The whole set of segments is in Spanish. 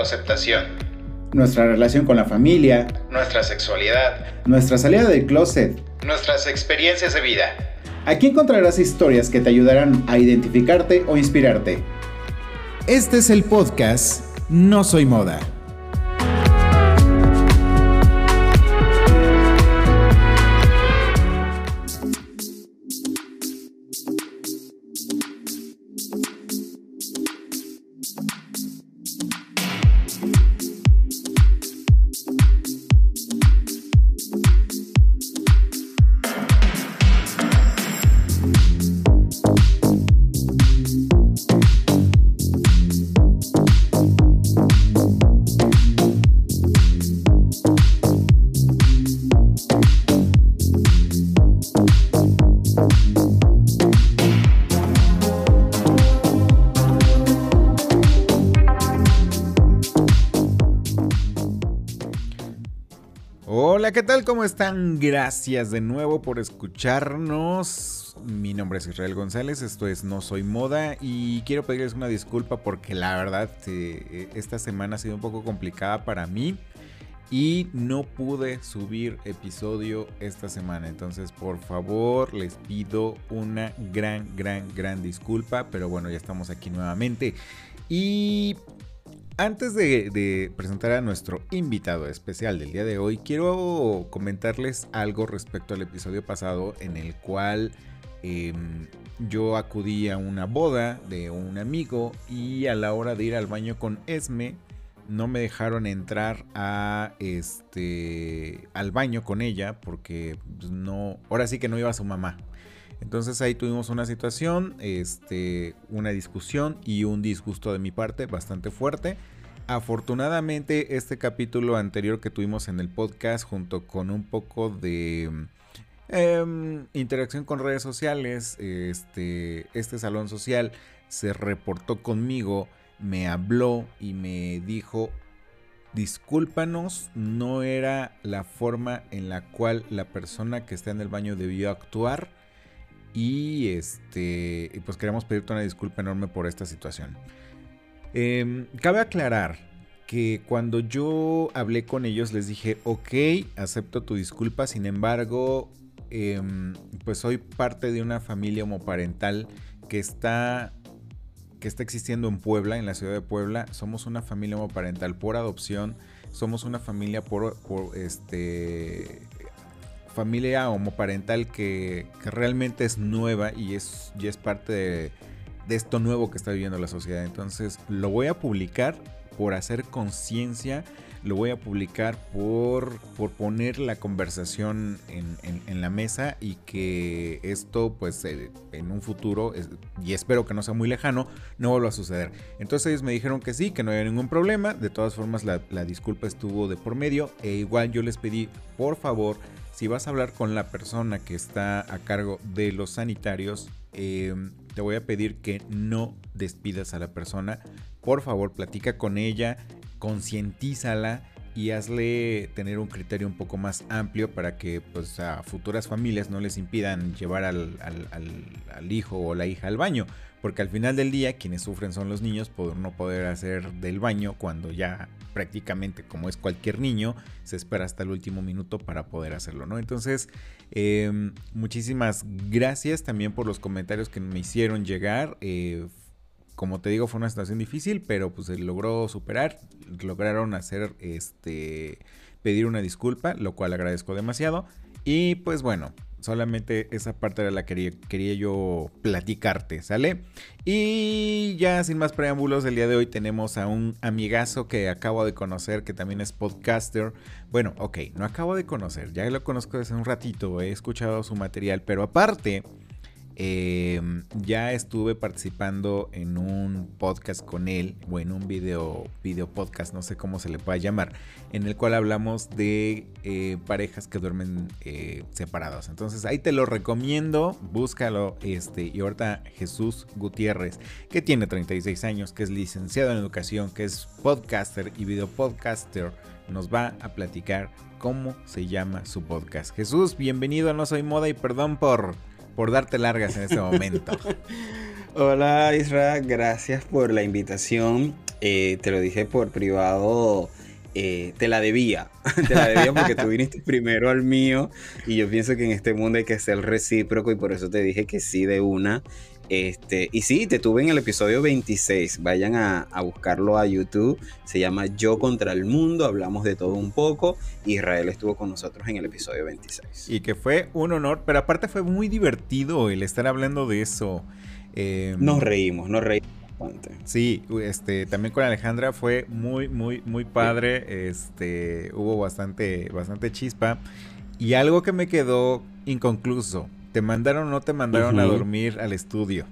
Autoaceptación, nuestra relación con la familia, nuestra sexualidad, nuestra salida del closet, nuestras experiencias de vida. Aquí encontrarás historias que te ayudarán a identificarte o inspirarte. Este es el podcast No Soy Moda. ¿Cómo están? Gracias de nuevo por escucharnos. Mi nombre es Israel González, esto es No Soy Moda y quiero pedirles una disculpa porque la verdad eh, esta semana ha sido un poco complicada para mí y no pude subir episodio esta semana. Entonces, por favor, les pido una gran, gran, gran disculpa. Pero bueno, ya estamos aquí nuevamente. Y antes de, presentar a nuestro invitado especial del día de hoy, quiero comentarles algo respecto al episodio pasado en el cual em, yo acudí a una boda de un amigo y a la hora de ir al baño con Esme no me dejaron entrar a este al baño con ella porque pues, no ahora sí que no iba su mamá entonces ahí tuvimos una situación, este, una discusión y un disgusto de mi parte bastante fuerte. Afortunadamente este capítulo anterior que tuvimos en el podcast junto con un poco de em, interacción con redes sociales, este, este salón social se reportó conmigo, me habló y me dijo, discúlpanos, no era la forma en la cual la persona que está en el baño debió actuar y este, pues queremos pedirte una disculpa enorme por esta situación. Em, cabe aclarar que cuando yo hablé con ellos les dije, ok, acepto tu disculpa, sin embargo, em, pues soy parte de una familia homoparental que está que está existiendo en Puebla, en la ciudad de Puebla. Somos una familia homoparental por adopción. Somos una familia por, por este familia homoparental que, que realmente es nueva y es, y es parte de, esto nuevo que está viviendo la sociedad. Entonces lo voy a publicar por hacer conciencia, lo voy a publicar por, por poner la conversación en, en, la mesa y que esto pues eh, en un futuro, y espero que no sea muy lejano, no vuelva a suceder. Entonces ellos me dijeron que sí, que no había ningún problema, de todas formas la, la disculpa estuvo de por medio e igual yo les pedí por favor si vas a hablar con la persona que está a cargo de los sanitarios, em, te voy a pedir que no despidas a la persona. Por favor, platica con ella, concientízala y hazle tener un criterio un poco más amplio para que pues, a futuras familias no les impidan llevar al, al hijo o la hija al baño. Porque al final del día quienes sufren son los niños por no poder hacer del baño cuando ya prácticamente como es cualquier niño, se espera hasta el último minuto para poder hacerlo, ¿no? Entonces, em, muchísimas gracias también por los comentarios que me hicieron llegar. Eh, como te digo, fue una situación difícil, pero pues se logró superar, lograron hacer este pedir una disculpa, lo cual agradezco demasiado. Y pues bueno, Solamente esa parte era la que quería, yo platicarte, ¿sale? Y ya sin más preámbulos, el día de hoy tenemos a un amigazo que acabo de conocer, que también es podcaster. Bueno, ok, no acabo de conocer, ya lo conozco desde un ratito, he escuchado su material, pero aparte Eh, ya estuve participando en un podcast con él, o en un video, video podcast, no sé cómo se le pueda llamar, en el cual hablamos de eh, parejas que duermen eh, separados. Entonces ahí te lo recomiendo, búscalo. Este, y ahorita Jesús Gutiérrez, que tiene 36 años, que es licenciado en educación, que es podcaster y video podcaster, nos va a platicar cómo se llama su podcast. Jesús, bienvenido No Soy Moda y perdón por por darte largas en este momento. Hola Isra, gracias por la invitación. Eh, te lo dije por privado, eh, te la debía. te la debía porque tú viniste primero al mío y yo pienso que en este mundo hay que ser recíproco y por eso te dije que sí de una. Este, y sí, te tuve en el episodio 26. Vayan a, buscarlo a YouTube. Se llama Yo contra el mundo. Hablamos de todo un poco. Israel estuvo con nosotros en el episodio 26. Y que fue un honor, pero aparte fue muy divertido el estar hablando de eso. Em, nos reímos, nos reímos. Bastante. Sí, este, también con Alejandra fue muy, muy, muy padre. Este, hubo bastante, bastante chispa. Y algo que me quedó inconcluso ¿Te mandaron o no te mandaron a dormir al estudio?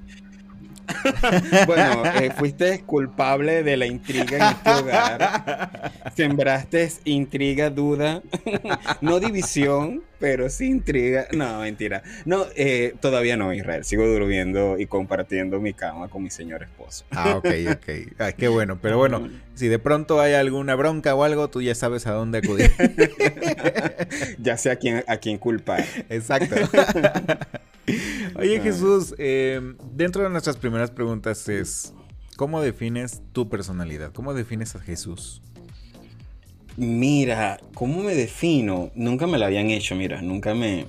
bueno, eh, fuiste culpable de la intriga en este hogar. Sembraste intriga, duda. no división, pero sí intriga. No, mentira. No, eh, todavía no, Israel. Sigo durmiendo y compartiendo mi cama con mi señor esposo. Ah, ok, ok. Ah, qué bueno. Pero bueno, si de pronto hay alguna bronca o algo, tú ya sabes a dónde acudir. ya sé a quién, a quién culpar. Exacto. Oye Jesús, em, dentro de nuestras primeras preguntas es, ¿cómo defines tu personalidad? ¿Cómo defines a Jesús? Mira, ¿cómo me defino? Nunca me lo habían hecho, mira, nunca me,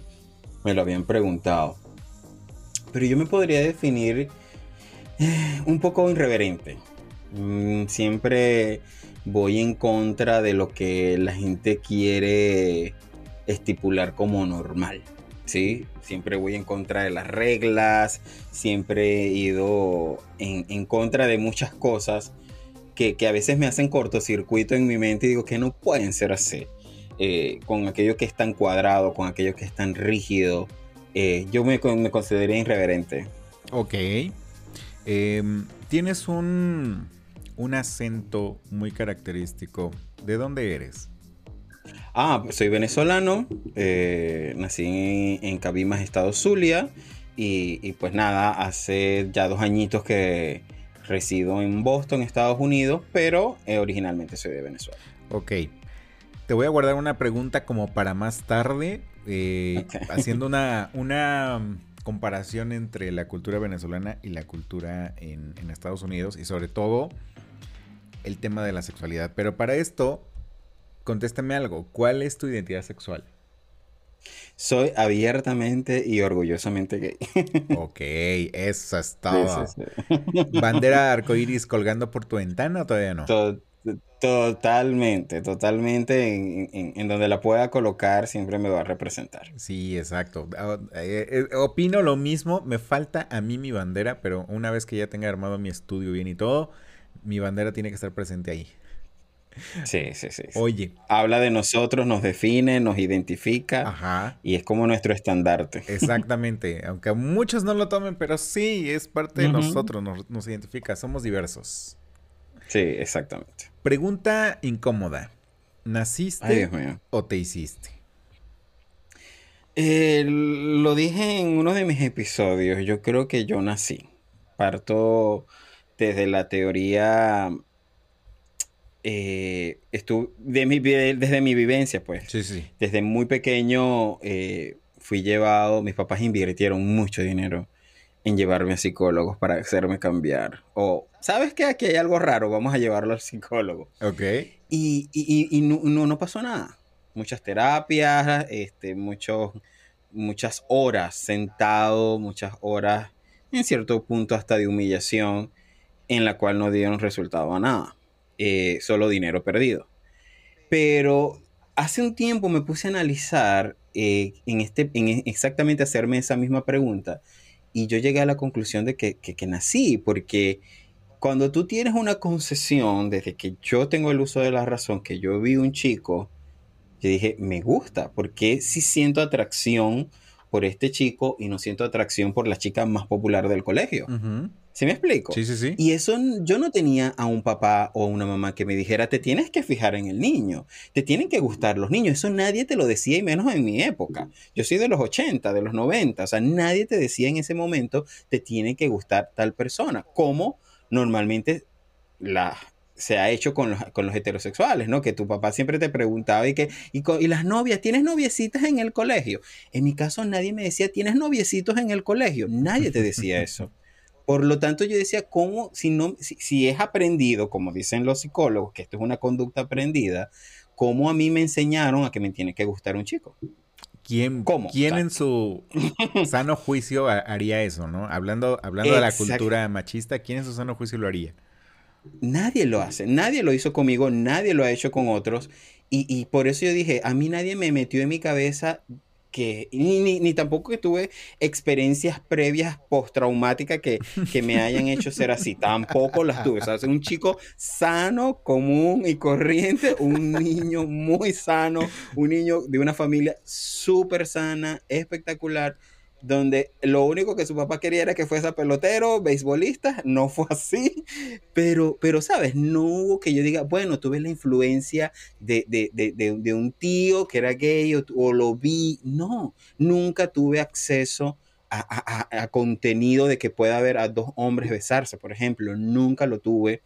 me lo habían preguntado. Pero yo me podría definir eh, un poco irreverente. Mm, siempre voy en contra de lo que la gente quiere estipular como normal. ¿sí? Siempre voy en contra de las reglas, siempre he ido en, contra de muchas cosas que, a veces me hacen cortocircuito en mi mente y digo que no pueden ser así. Eh, con aquello que es tan cuadrado, con aquello que es tan rígido, eh, yo me, me consideraría irreverente. Ok. Em, tienes un, un acento muy característico. ¿De dónde eres? Ah, soy venezolano, eh, nací en, Cabimas, Estado Zulia, y, pues nada, hace ya dos añitos que resido en Boston, Estados Unidos, pero eh, originalmente soy de Venezuela. Ok, te voy a guardar una pregunta como para más tarde, eh, haciendo una, una comparación entre la cultura venezolana y la cultura en, en Estados Unidos, y sobre todo el tema de la sexualidad. Pero para esto contéstame algo. ¿Cuál es tu identidad sexual? Soy abiertamente y orgullosamente gay. ok, eso es todo. ¿Bandera arcoíris colgando por tu ventana o todavía no? totalmente, totalmente. En, donde la pueda colocar siempre me va a representar. Sí, exacto. Ah, eh, eh, opino lo mismo. Me falta a mí mi bandera, pero una vez que ya tenga armado mi estudio bien y todo, mi bandera tiene que estar presente ahí. Sí, sí, sí. Oye. Habla de nosotros, nos define, nos identifica. Ajá. Y es como nuestro estandarte. Exactamente. Aunque muchos no lo tomen, pero sí, es parte de nosotros, nos, identifica. Somos diversos. Sí, exactamente. Pregunta incómoda. ¿Naciste o te hiciste? Eh, lo dije en uno de mis episodios. Yo creo que yo nací. Parto desde la teoría eh, estuve de mi, desde mi vivencia, pues. Sí, sí. Desde muy pequeño eh, fui llevado, mis papás invirtieron mucho dinero en llevarme a psicólogos para hacerme cambiar. O, ¿sabes qué? Aquí hay algo raro, vamos a llevarlo al psicólogo. Ok. Y, y, no, no, pasó nada. Muchas terapias, este, muchos, muchas horas sentado, muchas horas, en cierto punto hasta de humillación, en la cual no dieron resultado a nada. Eh, solo dinero perdido. Pero hace un tiempo me puse a analizar eh, en este, en exactamente hacerme esa misma pregunta y yo llegué a la conclusión de que, que, nací, porque cuando tú tienes una concesión, desde que yo tengo el uso de la razón, que yo vi un chico, yo dije, me gusta, porque si siento atracción por este chico y no siento atracción por la chica más popular del colegio. Ujú. ¿Sí me explico? Sí, sí, sí. Y eso yo no tenía a un papá o a una mamá que me dijera, te tienes que fijar en el niño, te tienen que gustar los niños. Eso nadie te lo decía y menos en mi época. Yo soy de los 80, de los 90, o sea, nadie te decía en ese momento, te tiene que gustar tal persona, como normalmente la, se ha hecho con los, con los heterosexuales, ¿no? Que tu papá siempre te preguntaba y que, y, y las novias, ¿tienes noviecitas en el colegio? En mi caso nadie me decía, ¿tienes noviecitos en el colegio? Nadie te decía eso. Por lo tanto, yo decía, ¿cómo, si, no, si, si es aprendido, como dicen los psicólogos, que esto es una conducta aprendida, ¿cómo a mí me enseñaron a que me tiene que gustar un chico? ¿Quién, ¿Cómo? ¿quién en su sano juicio ha- haría eso, no? Hablando, hablando de la cultura machista, ¿quién en su sano juicio lo haría? Nadie lo hace, nadie lo hizo conmigo, nadie lo ha hecho con otros. Y, y por eso yo dije, a mí nadie me metió en mi cabeza que, ni, ni, ni tampoco que tuve experiencias previas postraumáticas que, que me hayan hecho ser así, tampoco las tuve. Soy un chico sano, común y corriente, un niño muy sano, un niño de una familia súper sana, espectacular donde lo único que su papá quería era que fuese pelotero, beisbolista, no fue así, pero, pero sabes, no hubo que yo diga, bueno, tuve la influencia de, de, de, de, un tío que era gay o, o, lo vi, no, nunca tuve acceso a, a, a, contenido de que pueda haber a dos hombres besarse, por ejemplo, nunca lo tuve.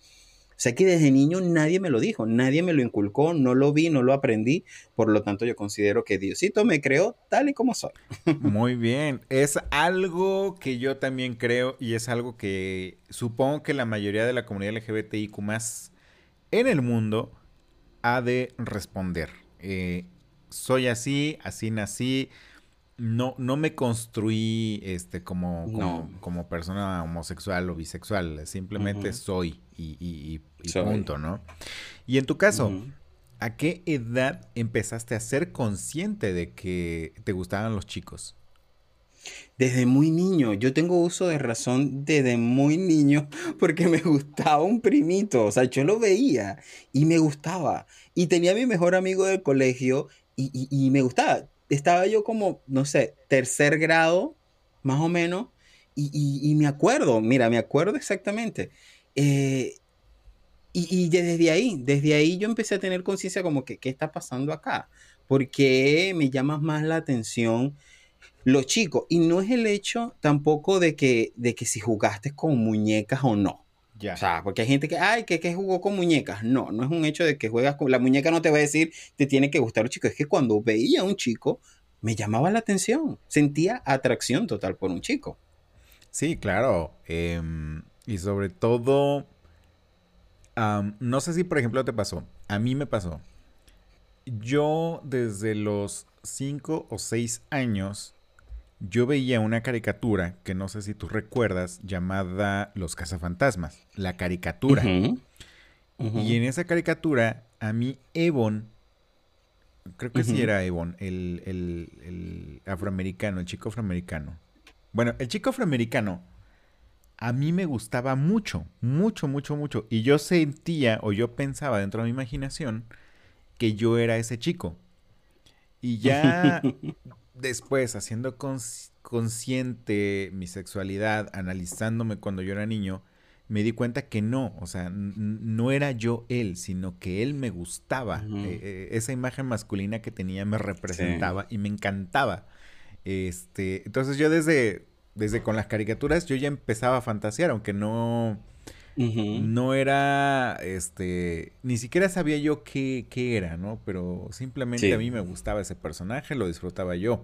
O sea que desde niño nadie me lo dijo, nadie me lo inculcó, no lo vi, no lo aprendí. Por lo tanto, yo considero que Diosito me creó tal y como soy. Muy bien. Es algo que yo también creo y es algo que supongo que la mayoría de la comunidad LGBTIQ en el mundo ha de responder. Eh, soy así, así nací. No, no me construí este, como, como, No. como persona homosexual o bisexual. Simplemente soy y, y- y- y Soy. punto, ¿no? Y en tu caso. ¿a qué edad empezaste a ser consciente de que te gustaban los chicos? Desde muy niño, yo tengo uso de razón desde muy niño porque me gustaba un primito, o sea, yo lo veía y me gustaba. Y tenía a mi mejor amigo del colegio y, y- y me gustaba. Estaba yo como, no sé, tercer grado, más o menos, y, y- me acuerdo, mira, me acuerdo exactamente. Eh, y, y desde ahí, desde ahí yo empecé a tener conciencia como que, ¿qué está pasando acá? Porque me llama más la atención los chicos. Y no es el hecho tampoco de que, de que si jugaste con muñecas o no. Ya. O sea, porque hay gente que, ay, que, que jugó con muñecas. No, no es un hecho de que juegas con... La muñeca no te va a decir, te tiene que gustar un chico. Es que cuando veía a un chico, me llamaba la atención. Sentía atracción total por un chico. Sí, claro. em, y sobre todo, no sé si por ejemplo te pasó. A mí me pasó. Yo desde los 5 o 6 años, yo veía una caricatura que no sé si tú recuerdas, llamada Los Cazafantasmas. La caricatura. Y en esa caricatura, a mí Evon, creo que sí era Evon, el, el- el afroamericano, el chico afroamericano. Bueno, el chico afroamericano a mí me gustaba mucho, mucho, mucho, mucho. Y yo sentía o yo pensaba dentro de mi imaginación que yo era ese chico. Y ya después, haciendo cons- consciente mi sexualidad, analizándome cuando yo era niño, me di cuenta que no, o sea, no era yo él, sino que él me gustaba. Eh, eh, esa imagen masculina que tenía me representaba y me encantaba. Este, entonces yo desde, desde con las caricaturas yo ya empezaba a fantasear, aunque no, No era, este, ni siquiera sabía yo qué, qué era, ¿no? Pero simplemente Sí. a mí me gustaba ese personaje, lo disfrutaba yo.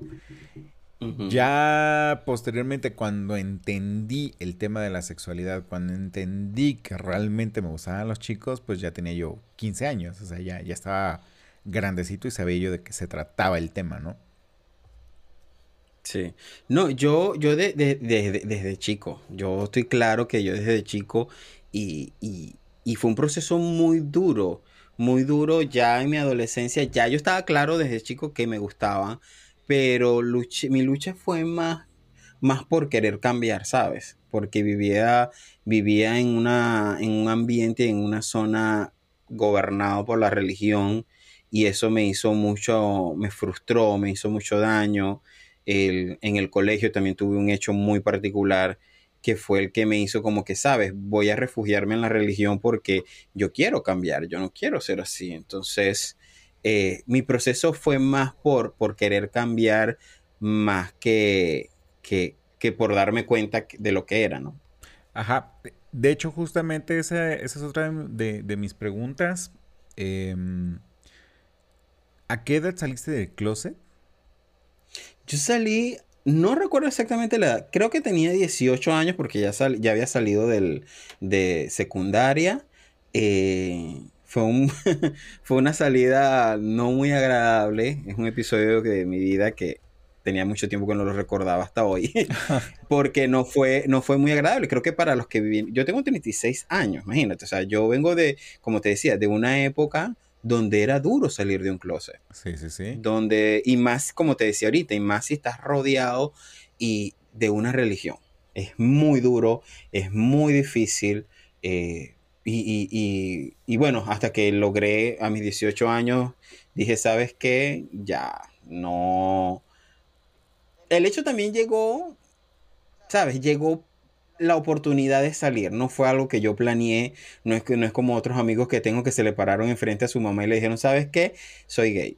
Ya posteriormente, cuando entendí el tema de la sexualidad, cuando entendí que realmente me gustaban los chicos, pues ya tenía yo 15 años, o sea, ya, ya estaba grandecito y sabía yo de qué se trataba el tema, ¿no? Sí. No, yo, yo de- de- de- desde chico, yo estoy claro que yo desde chico y, y- y fue un proceso muy duro, muy duro ya en mi adolescencia, ya yo estaba claro desde chico que me gustaba, pero mi lucha fue más, más por querer cambiar, ¿sabes? Porque vivía, vivía en una, en un ambiente, en una zona gobernado por la religión y eso me hizo mucho, me frustró, me hizo mucho daño. en el colegio también tuve un hecho muy particular que fue el que me hizo como que, sabes, voy a refugiarme en la religión porque yo quiero cambiar, yo no quiero ser así. Entonces, eh, mi proceso fue más por, por querer cambiar más que, que, por darme cuenta de lo que era, ¿no? Ajá. De hecho, justamente esa, es otra de, mis preguntas. Em, ¿A qué edad saliste del closet? Yo salí, no recuerdo exactamente la edad, creo que tenía 18 años porque ya, ya había salido del, de secundaria. Eh, fue, un, fue una salida no muy agradable. Es un episodio de mi vida que tenía mucho tiempo que no lo recordaba hasta hoy. porque no fue, no fue muy agradable. Creo que para los que viven. Yo tengo 36 años, imagínate. O sea, yo vengo de, como te decía, de una época donde era duro salir de un closet. Sí, sí, sí. Donde, y más, como te decía ahorita, y más si estás rodeado y de una religión. Es muy duro, es muy difícil. Eh, y, bueno, hasta que logré a mis 18 años, dije, ¿sabes qué? Ya, no. El hecho también llegó, ¿sabes? Llegó la oportunidad de salir. No fue algo que yo planeé. No es, no es como otros amigos que tengo que se le pararon enfrente a su mamá y le dijeron, ¿sabes qué? Soy gay.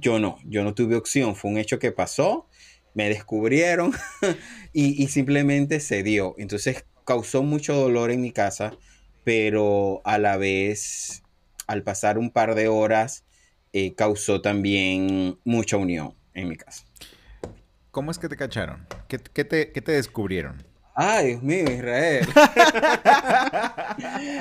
Yo no, yo no tuve opción. Fue un hecho que pasó, me descubrieron y, y simplemente se dio. Entonces causó mucho dolor en mi casa pero a la vez, al pasar un par de horas, eh, causó también mucha unión en mi casa. ¿Cómo es que te cacharon? ¿Qué, te, descubrieron? Ay, Dios mío, Israel.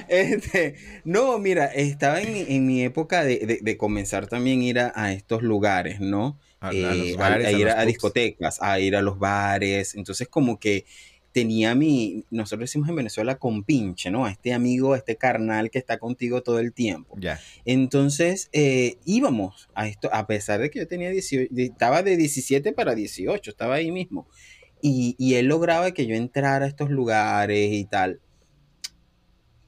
Este, no, mira, estaba en mi, época de, comenzar también a ir a, estos lugares, ¿no? A, eh, ir a discotecas, a ir a los bares. Entonces, como que tenía mi, nosotros decimos en Venezuela con pinche, ¿no? A este amigo, a este carnal que está contigo todo el tiempo. Ya. Entonces, eh, íbamos a esto, a pesar de que yo tenía 18, estaba de 17 para 18, estaba ahí mismo. Y, y él lograba que yo entrara a estos lugares y tal.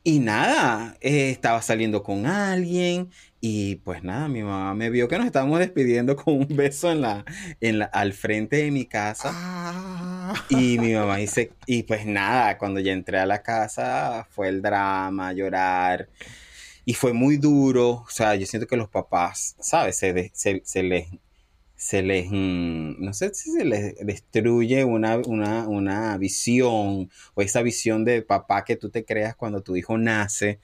Y nada, eh, estaba saliendo con alguien y pues nada, mi mamá me vio que nos estábamos despidiendo con un beso en la, en la, al frente de mi casa. Ah. Y mi mamá dice, y pues nada, cuando ya entré a la casa fue el drama, llorar. Y fue muy duro, o sea, yo siento que los papás, ¿sabes? Se, se, se les se les, mm, no sé si se les destruye una, una, visión o esa visión de papá que tú te creas cuando tu hijo nace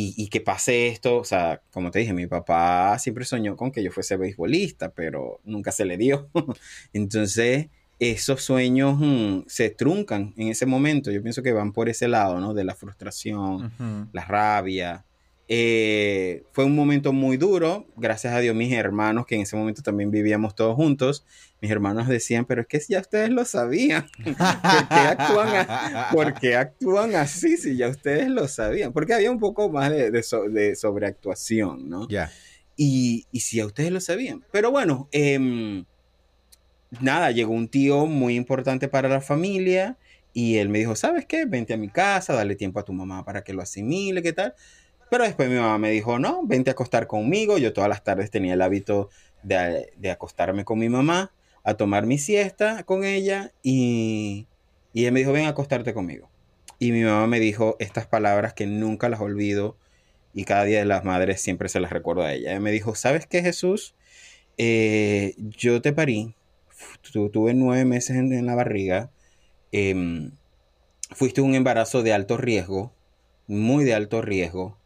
y, que pase esto, o sea, como te dije, mi papá siempre soñó con que yo fuese beisbolista, pero nunca se le dio. Entonces, esos sueños mm, se truncan en ese momento. Yo pienso que van por ese lado, ¿no? De la frustración, la rabia, eh, fue un momento muy duro, gracias a Dios mis hermanos, que en ese momento también vivíamos todos juntos, mis hermanos decían, pero es que ya ustedes lo sabían, ¿por qué actúan, así si ya ustedes lo sabían? Porque había un poco más de, sobreactuación, ¿no? Ya. Y, si ya ustedes lo sabían. Pero bueno, em, nada, llegó un tío muy importante para la familia y él me dijo, ¿sabes qué? Vente a mi casa, dale tiempo a tu mamá para que lo asimile, ¿qué tal? Pero después mi mamá me dijo, no, vente a acostar conmigo. Yo todas las tardes tenía el hábito de, acostarme con mi mamá, a tomar mi siesta con ella y, y ella me dijo, ven a acostarte conmigo. Y mi mamá me dijo estas palabras que nunca las olvido y cada día de las madres siempre se las recuerdo a ella. Ella me dijo, ¿sabes qué Jesús? Eh, yo te parí, tuve nueve meses en, la barriga, em, fuiste un embarazo de alto riesgo, muy de alto riesgo,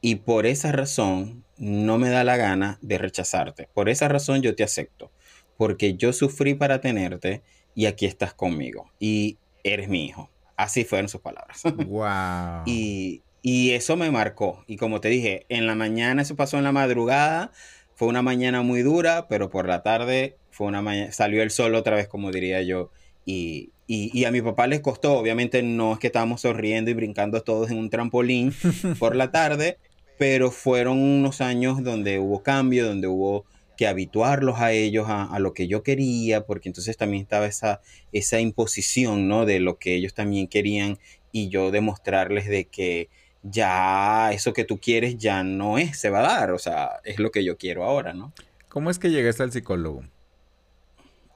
y por esa razón no me da la gana de rechazarte. Por esa razón yo te acepto. Porque yo sufrí para tenerte y aquí estás conmigo. Y eres mi hijo. Así fueron sus palabras. Wow. y, y eso me marcó. Y como te dije, en la mañana, eso pasó en la madrugada. Fue una mañana muy dura, pero por la tarde fue una mañana, salió el sol otra vez, como diría yo. Y, y, a mi papá les costó, obviamente no es que estábamos sonriendo y brincando todos en un trampolín por la tarde, pero fueron unos años donde hubo cambio, donde hubo que habituarlos a ellos a, lo que yo quería, porque entonces también estaba esa, esa imposición, ¿no? De lo que ellos también querían y yo demostrarles de que ya eso que tú quieres ya no es, se va a dar, o sea, es lo que yo quiero ahora, ¿no? ¿Cómo es que llegaste al psicólogo?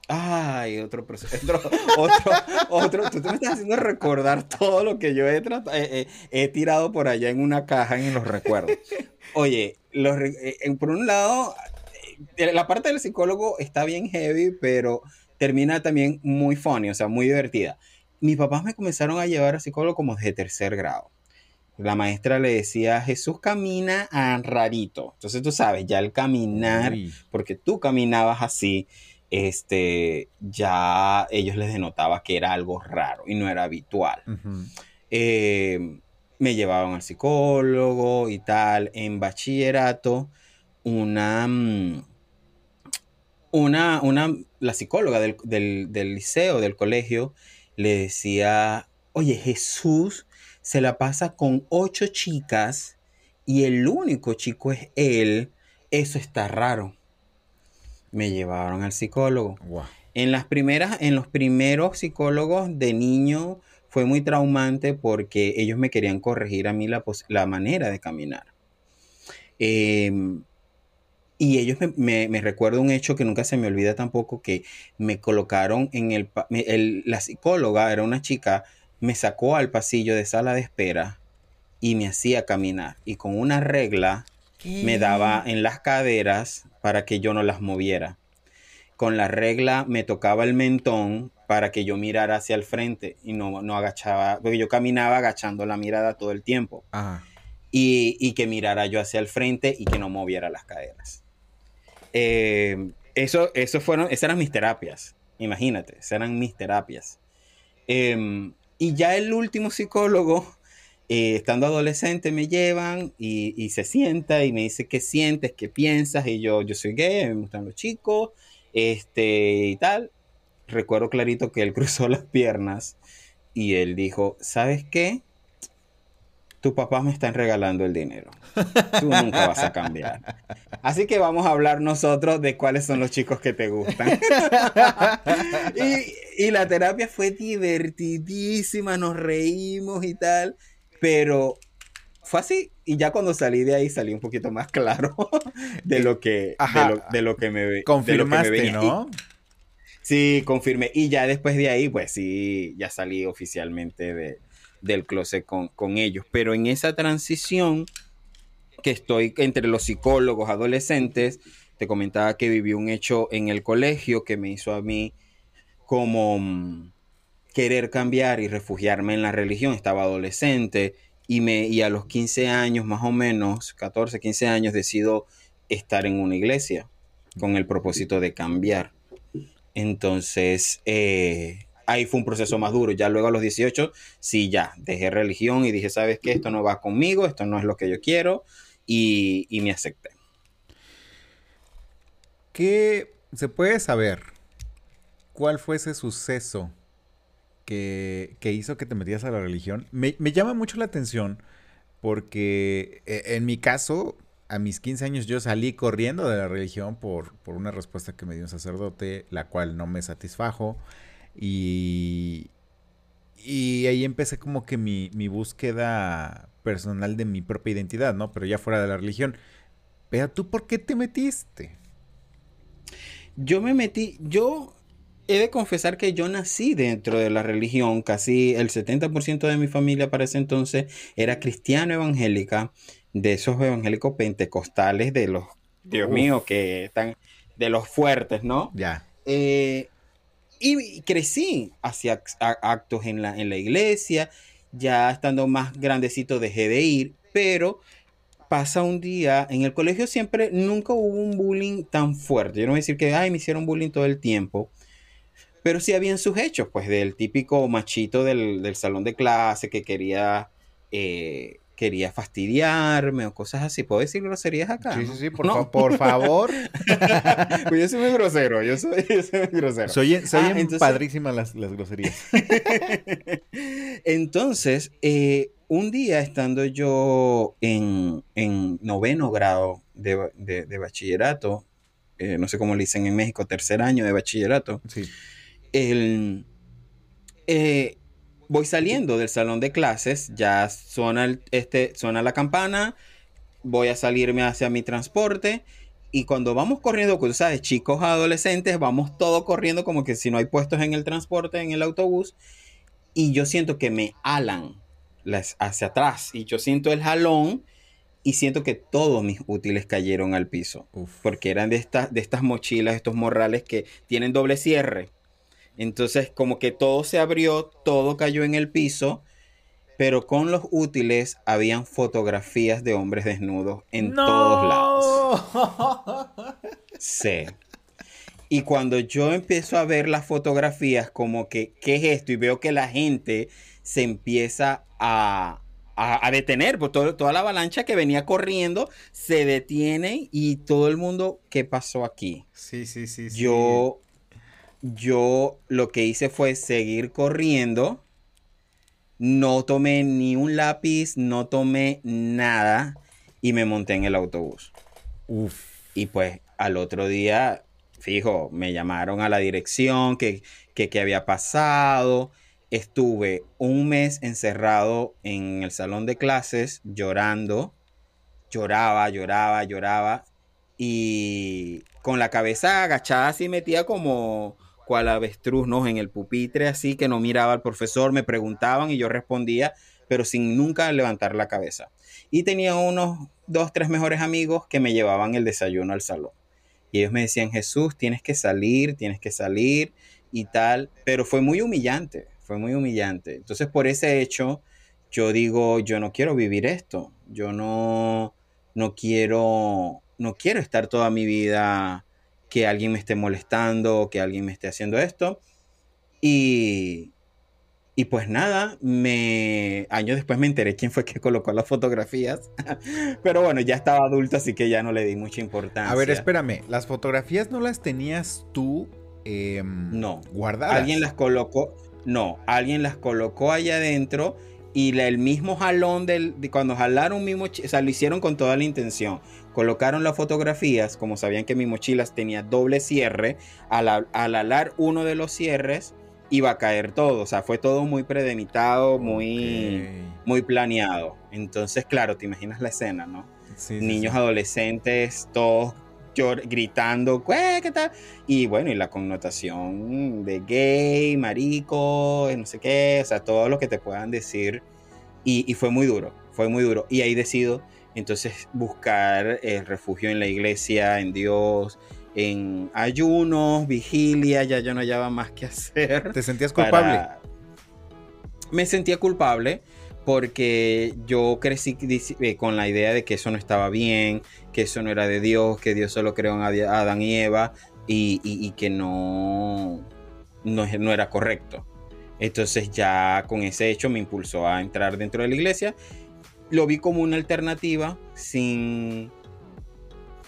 Ay, otro proceso. Otro, otro, otro. Tú, me estás haciendo recordar todo lo que yo he, tratado, he tirado por allá en una caja en los recuerdos. Oye, los, eh, por un lado, eh, la parte del psicólogo está bien heavy, pero termina también muy funny, o sea, muy divertida. Mis papás me comenzaron a llevar a psicólogo como de tercer grado. La maestra le decía, Jesús camina a rarito. Entonces tú sabes, ya el caminar, porque tú caminabas así, este, ya ellos les denotaba que era algo raro y no era habitual. eh, me llevaban al psicólogo y tal. En bachillerato, una, mm, una, una la psicóloga del, del, liceo, del colegio, le decía, oye, Jesús se la pasa con ocho chicas y el único chico es él, eso está raro. Me llevaron al psicólogo. En las primeras, en los primeros psicólogos de niño, fue muy traumante porque ellos me querían corregir a mí la, la manera de caminar. Em, y ellos me, me, recuerdo un hecho que nunca se me olvida tampoco, que me colocaron en el, La psicóloga, era una chica, me sacó al pasillo de sala de espera y me hacía caminar. Y con una regla me daba en las caderas para que yo no las moviera. Con la regla me tocaba el mentón para que yo mirara hacia el frente y no, no agachaba, porque yo caminaba agachando la mirada todo el tiempo. Y, que mirara yo hacia el frente y que no moviera las caderas. Eh, eso, eso fueron, esas eran mis terapias, imagínate, esas eran mis terapias. Em, y ya el último psicólogo, eh, estando adolescente, me llevan y, se sienta y me dice qué sientes, qué piensas, y yo, yo soy gay, me gustan los chicos, este, y tal recuerdo clarito que él cruzó las piernas y él dijo, ¿sabes qué? Tu papá me está regalando el dinero. Tú nunca vas a cambiar. Así que vamos a hablar nosotros de cuáles son los chicos que te gustan. y, y la terapia fue divertidísima, nos reímos y tal, pero fue así y ya cuando salí de ahí salí un poquito más claro de lo que de lo, que me confirmaste no Sí, confirmé. Y ya después de ahí, pues sí, ya salí oficialmente de, del closet con, con ellos. Pero en esa transición que estoy entre los psicólogos adolescentes, te comentaba que viví un hecho en el colegio que me hizo a mí como mm, querer cambiar y refugiarme en la religión. Estaba adolescente y, me, y a los 15 años, más o menos, 14, 15 años, decido estar en una iglesia con el propósito de cambiar. Entonces, eh, ahí fue un proceso más duro. Ya luego a los 18, sí, ya, dejé religión y dije, ¿sabes qué? Esto no va conmigo, esto no es lo que yo quiero y, me acepté. ¿Qué se puede saber? ¿Cuál fue ese suceso que, hizo que te metías a la religión? Me, me llama mucho la atención porque eh, en mi caso, a mis 15 años yo salí corriendo de la religión por, por una respuesta que me dio un sacerdote, la cual no me satisfajo. Y, y ahí empecé como que mi, mi búsqueda personal de mi propia identidad, ¿no? Pero ya fuera de la religión. Pero tú, ¿por qué te metiste? Yo me metí, yo he de confesar que yo nací dentro de la religión, casi el 70% de mi familia para ese entonces era cristiano evangélica de esos evangélicos pentecostales de los, Dios mío, que están de los fuertes, ¿no? Ya. Eh, y crecí hacia actos en la, en la iglesia, ya estando más grandecito dejé de ir, pero pasa un día, en el colegio siempre, nunca hubo un bullying tan fuerte. Yo no voy a decir que, ay, me hicieron bullying todo el tiempo, pero sí habían sus hechos, pues del típico machito del, salón de clase que quería eh, quería fastidiarme o cosas así. ¿Puedo decir groserías acá? Sí, sí, sí, por, por favor. pues yo soy muy grosero, yo soy, muy grosero. Soy, ah, padrísimas las, groserías. entonces, eh, un día estando yo en, noveno grado de, bachillerato, eh, no sé cómo le dicen en México, tercer año de bachillerato, sí. El... Eh, voy saliendo del salón de clases, ya suena, este, suena la campana, voy a salirme hacia mi transporte y cuando vamos corriendo, tú sabes, chicos adolescentes, vamos todos corriendo como que si no hay puestos en el transporte, en el autobús, y yo siento que me alan las, hacia atrás, y yo siento el jalón, y siento que todos mis útiles cayeron al piso, Uf. porque eran de, estas de estas mochilas, estos morrales que tienen doble cierre. Entonces, como que todo se abrió, todo cayó en el piso, pero con los útiles habían fotografías de hombres desnudos en todos lados. Sí. Y cuando yo empiezo a ver las fotografías, como que, ¿qué es esto? Y veo que la gente se empieza a, a, a detener, por todo- toda la avalancha que venía corriendo se detiene y todo el mundo, ¿qué pasó aquí? Sí, sí, sí. sí. Yo, yo lo que hice fue seguir corriendo. No tomé ni un lápiz, no tomé nada y me monté en el autobús. Uf. Y pues al otro día, fijo, me llamaron a la dirección, que, que, qué había pasado. Estuve un mes encerrado en el salón de clases llorando. Lloraba, lloraba, lloraba. Y con la cabeza agachada así metía como cual avestruz, ¿no? En el pupitre, así que no miraba al profesor, me preguntaban y yo respondía, pero sin nunca levantar la cabeza. Y tenía unos dos, tres mejores amigos que me llevaban el desayuno al salón. Y ellos me decían, Jesús, tienes que salir, tienes que salir y tal. Pero fue muy humillante, fue muy humillante. Entonces, por ese hecho, yo digo, yo no quiero vivir esto. Yo no, no quiero, no quiero estar toda mi vida que alguien me esté molestando, que alguien me esté haciendo esto. Y, y pues nada, me años después me enteré quién fue que colocó las fotografías. Pero bueno, ya estaba adulto, así que ya no le di mucha importancia. A ver, espérame. ¿Las fotografías no las tenías tú em, No. guardadas? Alguien las colocó, no, alguien las colocó allá adentro y la- el mismo jalón del, de cuando jalaron mi mochila, o sea, lo hicieron con toda la intención. Colocaron las fotografías, como sabían que mi mochila tenía doble cierre, al, al alar uno de los cierres iba a caer todo, o sea, fue todo muy predemitado, muy, muy planeado. Entonces, claro, te imaginas la escena, ¿no? Sí, niños sí. adolescentes, todos gritando, "¿Qué? ¿qué tal? Y bueno, y la connotación de gay, marico, eh, no sé qué, o sea, todo lo que te puedan decir. Y, y fue muy duro, fue muy duro. Y ahí decido entonces buscar el refugio en la iglesia, en Dios, en ayunos, vigilia, ya yo no hallaba más que hacer ¿Te sentías para- culpable? Me sentía culpable porque yo crecí eh, con la idea de que eso no estaba bien, que eso no era de Dios, que Dios solo creó a Adán y Eva y, que no, no, no era correcto. Entonces ya con ese hecho me impulsó a entrar dentro de la iglesia. Lo vi como una alternativa sin...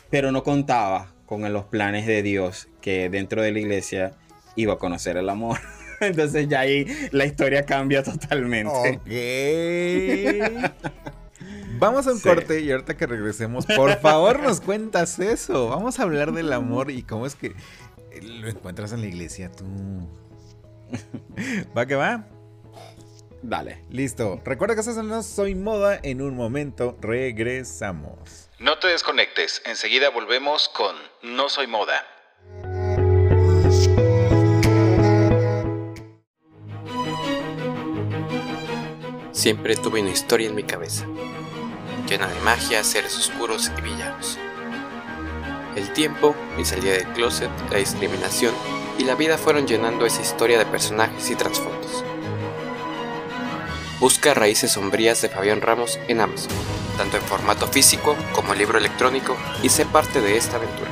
Pero no contaba con los planes de Dios que dentro de la iglesia iba a conocer el amor. Entonces ya ahí la historia cambia totalmente. Ok. Vamos a un Sí. corte y ahorita que regresemos, por favor nos cuentas eso. Vamos a hablar del amor y cómo es que lo encuentras en la iglesia tú. ¿Va que va? Dale. Listo. Recuerda que estás en No Soy Moda. En un momento regresamos. No te desconectes, enseguida volvemos con No Soy Moda. Siempre tuve una historia en mi cabeza, llena de magia, seres oscuros y villanos. El tiempo, mi salida del closet, la discriminación y la vida fueron llenando esa historia de personajes y trasfondos. Busca Raíces Sombrías de Fabián Ramos en Amazon, tanto en formato físico como libro electrónico, y sé parte de esta aventura.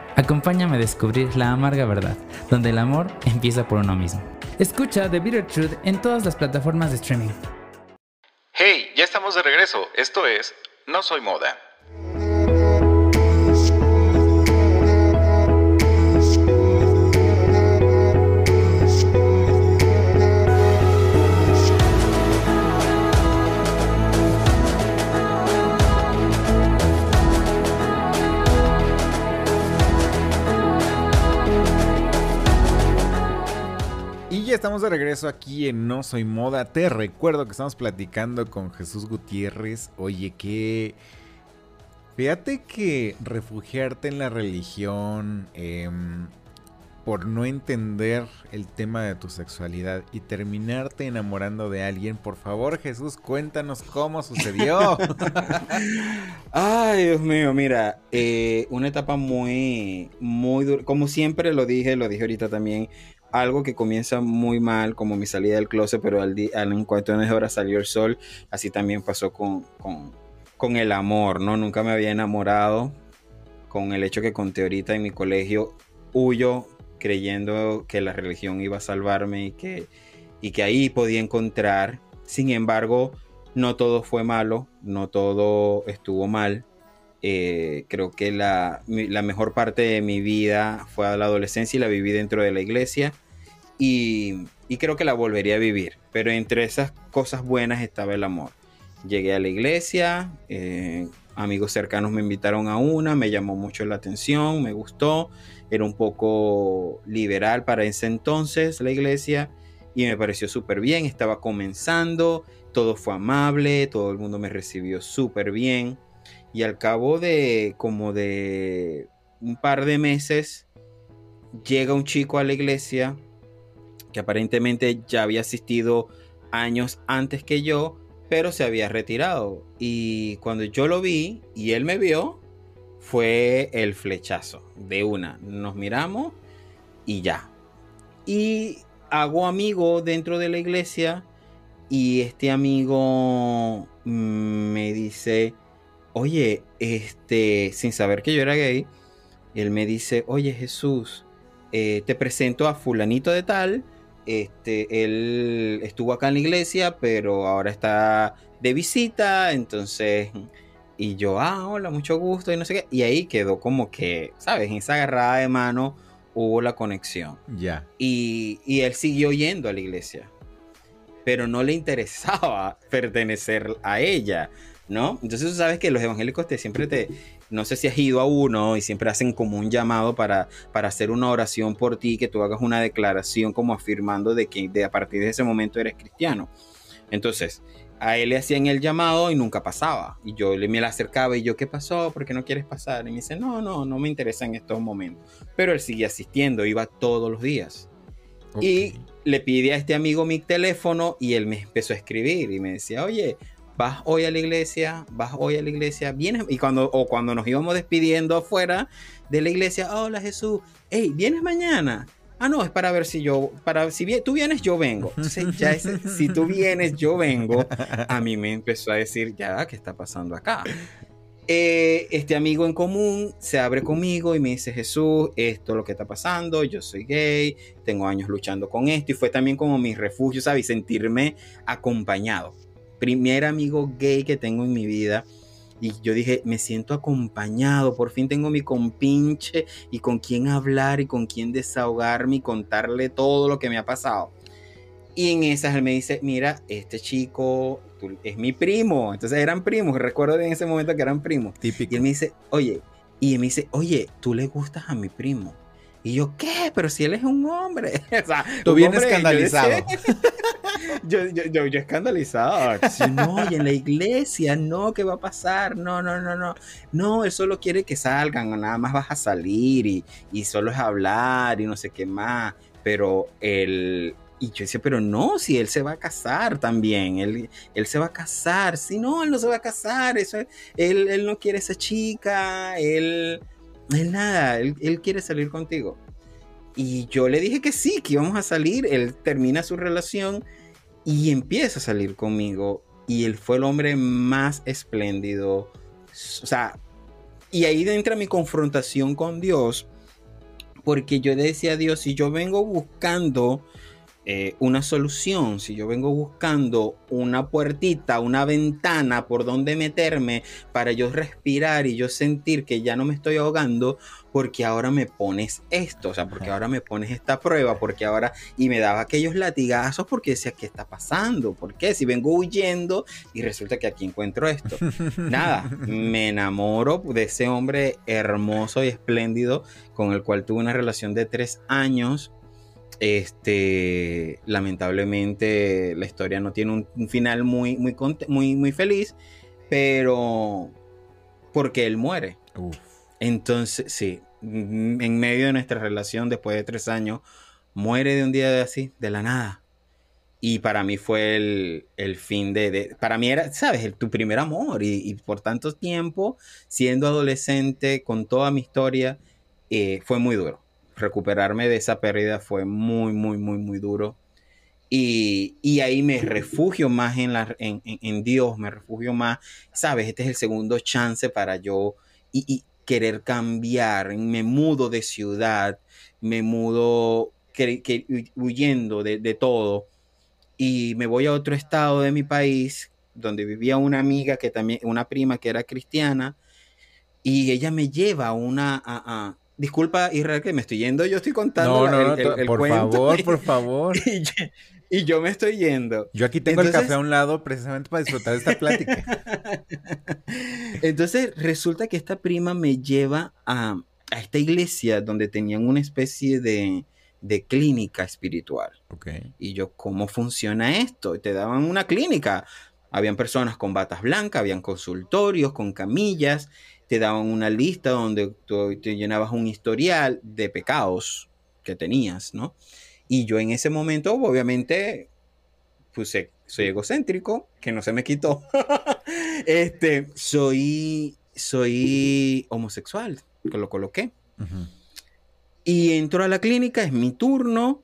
Acompáñame a descubrir la amarga verdad, donde el amor empieza por uno mismo. Escucha The Bitter Truth en todas las plataformas de streaming. Hey, ya estamos de regreso. Esto es No Soy Moda. Estamos de regreso aquí en No Soy Moda. Te recuerdo que estamos platicando con Jesús Gutiérrez. Oye, que... Fíjate que refugiarte en la religión em, por no entender el tema de tu sexualidad y terminarte enamorando de alguien, por favor Jesús, cuéntanos cómo sucedió. Ay, Dios mío, mira, eh, una etapa muy, muy dura. Como siempre lo dije, lo dije ahorita también, algo que comienza muy mal, como mi salida del closet, pero al, al en cuanto de horas salió el sol, así también pasó con, con, con, el amor, ¿no? Nunca me había enamorado, con el hecho que conté ahorita en mi colegio, huyo creyendo que la religión iba a salvarme y que, y que ahí podía encontrar. Sin embargo, no todo fue malo, no todo estuvo mal. Eh, creo que la, la, mejor parte de mi vida fue a la adolescencia y la viví dentro de la iglesia y, y, creo que la volvería a vivir. Pero entre esas cosas buenas estaba el amor. Llegué a la iglesia, eh, amigos cercanos me invitaron a una, me llamó mucho la atención, me gustó, era un poco liberal para ese entonces la iglesia y me pareció súper bien, estaba comenzando, todo fue amable, todo el mundo me recibió súper bien y al cabo de como de un par de meses llega un chico a la iglesia que aparentemente ya había asistido años antes que yo, pero se había retirado. Y cuando yo lo vi y él me vio, fue el flechazo de una. Nos miramos y ya. Y hago amigo dentro de la iglesia y este amigo me dice, oye, este, sin saber que yo era gay, él me dice, oye Jesús, eh, te presento a fulanito de tal, este, él estuvo acá en la iglesia, pero ahora está de visita, entonces, y yo, ah, hola, mucho gusto, y no sé qué, y ahí quedó como que, ¿sabes? En esa agarrada de mano hubo la conexión. Ya. Y, y él siguió yendo a la iglesia, pero no le interesaba pertenecer a ella. ¿No? Entonces tú sabes que los evangélicos te siempre te, no sé si has ido a uno y siempre hacen como un llamado para, para hacer una oración por ti, que tú hagas una declaración como afirmando de que de, a partir de ese momento eres cristiano. Entonces, a él le hacían el llamado y nunca pasaba. Y yo le me la acercaba y yo, ¿qué pasó? ¿Por qué no quieres pasar? Y me dice, no, no, no me interesa en estos momentos. Pero él seguía asistiendo, iba todos los días. Y le pide a este amigo mi teléfono y él me empezó a escribir y me decía, oye, vas hoy a la iglesia, vas hoy a la iglesia, vienes, y cuando, o cuando nos íbamos despidiendo afuera de la iglesia, hola Jesús, hey, ¿vienes mañana? Ah, no, es para ver si yo, para si tú vienes, yo vengo. Entonces, ya si tú vienes, yo vengo, a mí me empezó a decir, ya, ¿qué está pasando acá? Eh, este amigo en común se abre conmigo y me dice, Jesús, esto es lo que está pasando, yo soy gay, tengo años luchando con esto y fue también como mi refugio, ¿sabes? Sentirme acompañado primer amigo gay que tengo en mi vida. Y yo dije, me siento acompañado, por fin tengo mi compinche y con quién hablar y con quién desahogarme y contarle todo lo que me ha pasado. Y en esas él me dice, mira, este chico es mi primo. Entonces eran primos, recuerdo en ese momento que eran primos. Típico. Y él me dice, oye, y él me dice, oye, tú le gustas a mi primo. Y yo, ¿qué? Pero si él es un hombre. o sea, Tú vienes escandalizado. Yo, yo, yo, yo, escandalizado. no, y en la iglesia, no, ¿qué va a pasar? No, no, no, no. No, él solo quiere que salgan, nada más vas a salir y, y solo es hablar y no sé qué más. Pero él, y yo decía, pero no, si él se va a casar también, él, él se va a casar, si no, él no se va a casar, eso, él, él no quiere esa chica, él, él nada, él, él, quiere salir contigo. Y yo le dije que sí, que íbamos a salir. Él termina su relación y empieza a salir conmigo. Y él fue el hombre más espléndido. O sea, y ahí entra mi confrontación con Dios. Porque yo decía a Dios, si yo vengo buscando eh, una solución, si yo vengo buscando una puertita, una ventana por donde meterme para yo respirar y yo sentir que ya no me estoy ahogando, porque ahora me pones esto, o sea, porque ahora me pones esta prueba, porque ahora, y me daba aquellos latigazos porque decía, ¿qué está pasando? ¿Por qué? Si vengo huyendo y resulta que aquí encuentro esto. Nada, me enamoro de ese hombre hermoso y espléndido con el cual tuve una relación de tres años Este, lamentablemente la historia no tiene un, un final muy, muy, conte- muy, muy feliz, pero porque él muere. Uf. Entonces, sí, en medio de nuestra relación, después de tres años, muere de un día de así, de la nada. Y para mí fue el, el fin de, de- Para mí era, ¿sabes? El- tu primer amor. Y, y por tanto tiempo, siendo adolescente, con toda mi historia, eh, fue muy duro. Recuperarme de esa pérdida fue muy, muy, muy, muy duro. Y, y ahí me refugio más en, la, en, en- Dios, me refugio más, ¿sabes? Este es el segundo chance para yo y, querer cambiar. Me mudo de ciudad, me mudo que- huyendo de, de todo y me voy a otro estado de mi país donde vivía una amiga que también, una prima que era cristiana y ella me lleva a una... disculpa Israel que me estoy yendo, yo estoy contando No, no, el- no, el- por cuento favor, por favor. y, yo, y yo me estoy yendo. Yo aquí tengo el café a un lado precisamente para disfrutar de esta plática. Entonces resulta que esta prima me lleva a, a esta iglesia donde tenían una especie de, de clínica espiritual. Ok. Y yo, ¿cómo funciona esto? Y te daban una clínica. Habían personas con batas blancas, habían consultorios con camillas, te daban una lista donde tú te llenabas un historial de pecados que tenías, ¿no? Y yo en ese momento, obviamente, puse, soy egocéntrico, que no se me quitó. este, soy, soy homosexual, que lo coloqué. Y entro a la clínica, es mi turno,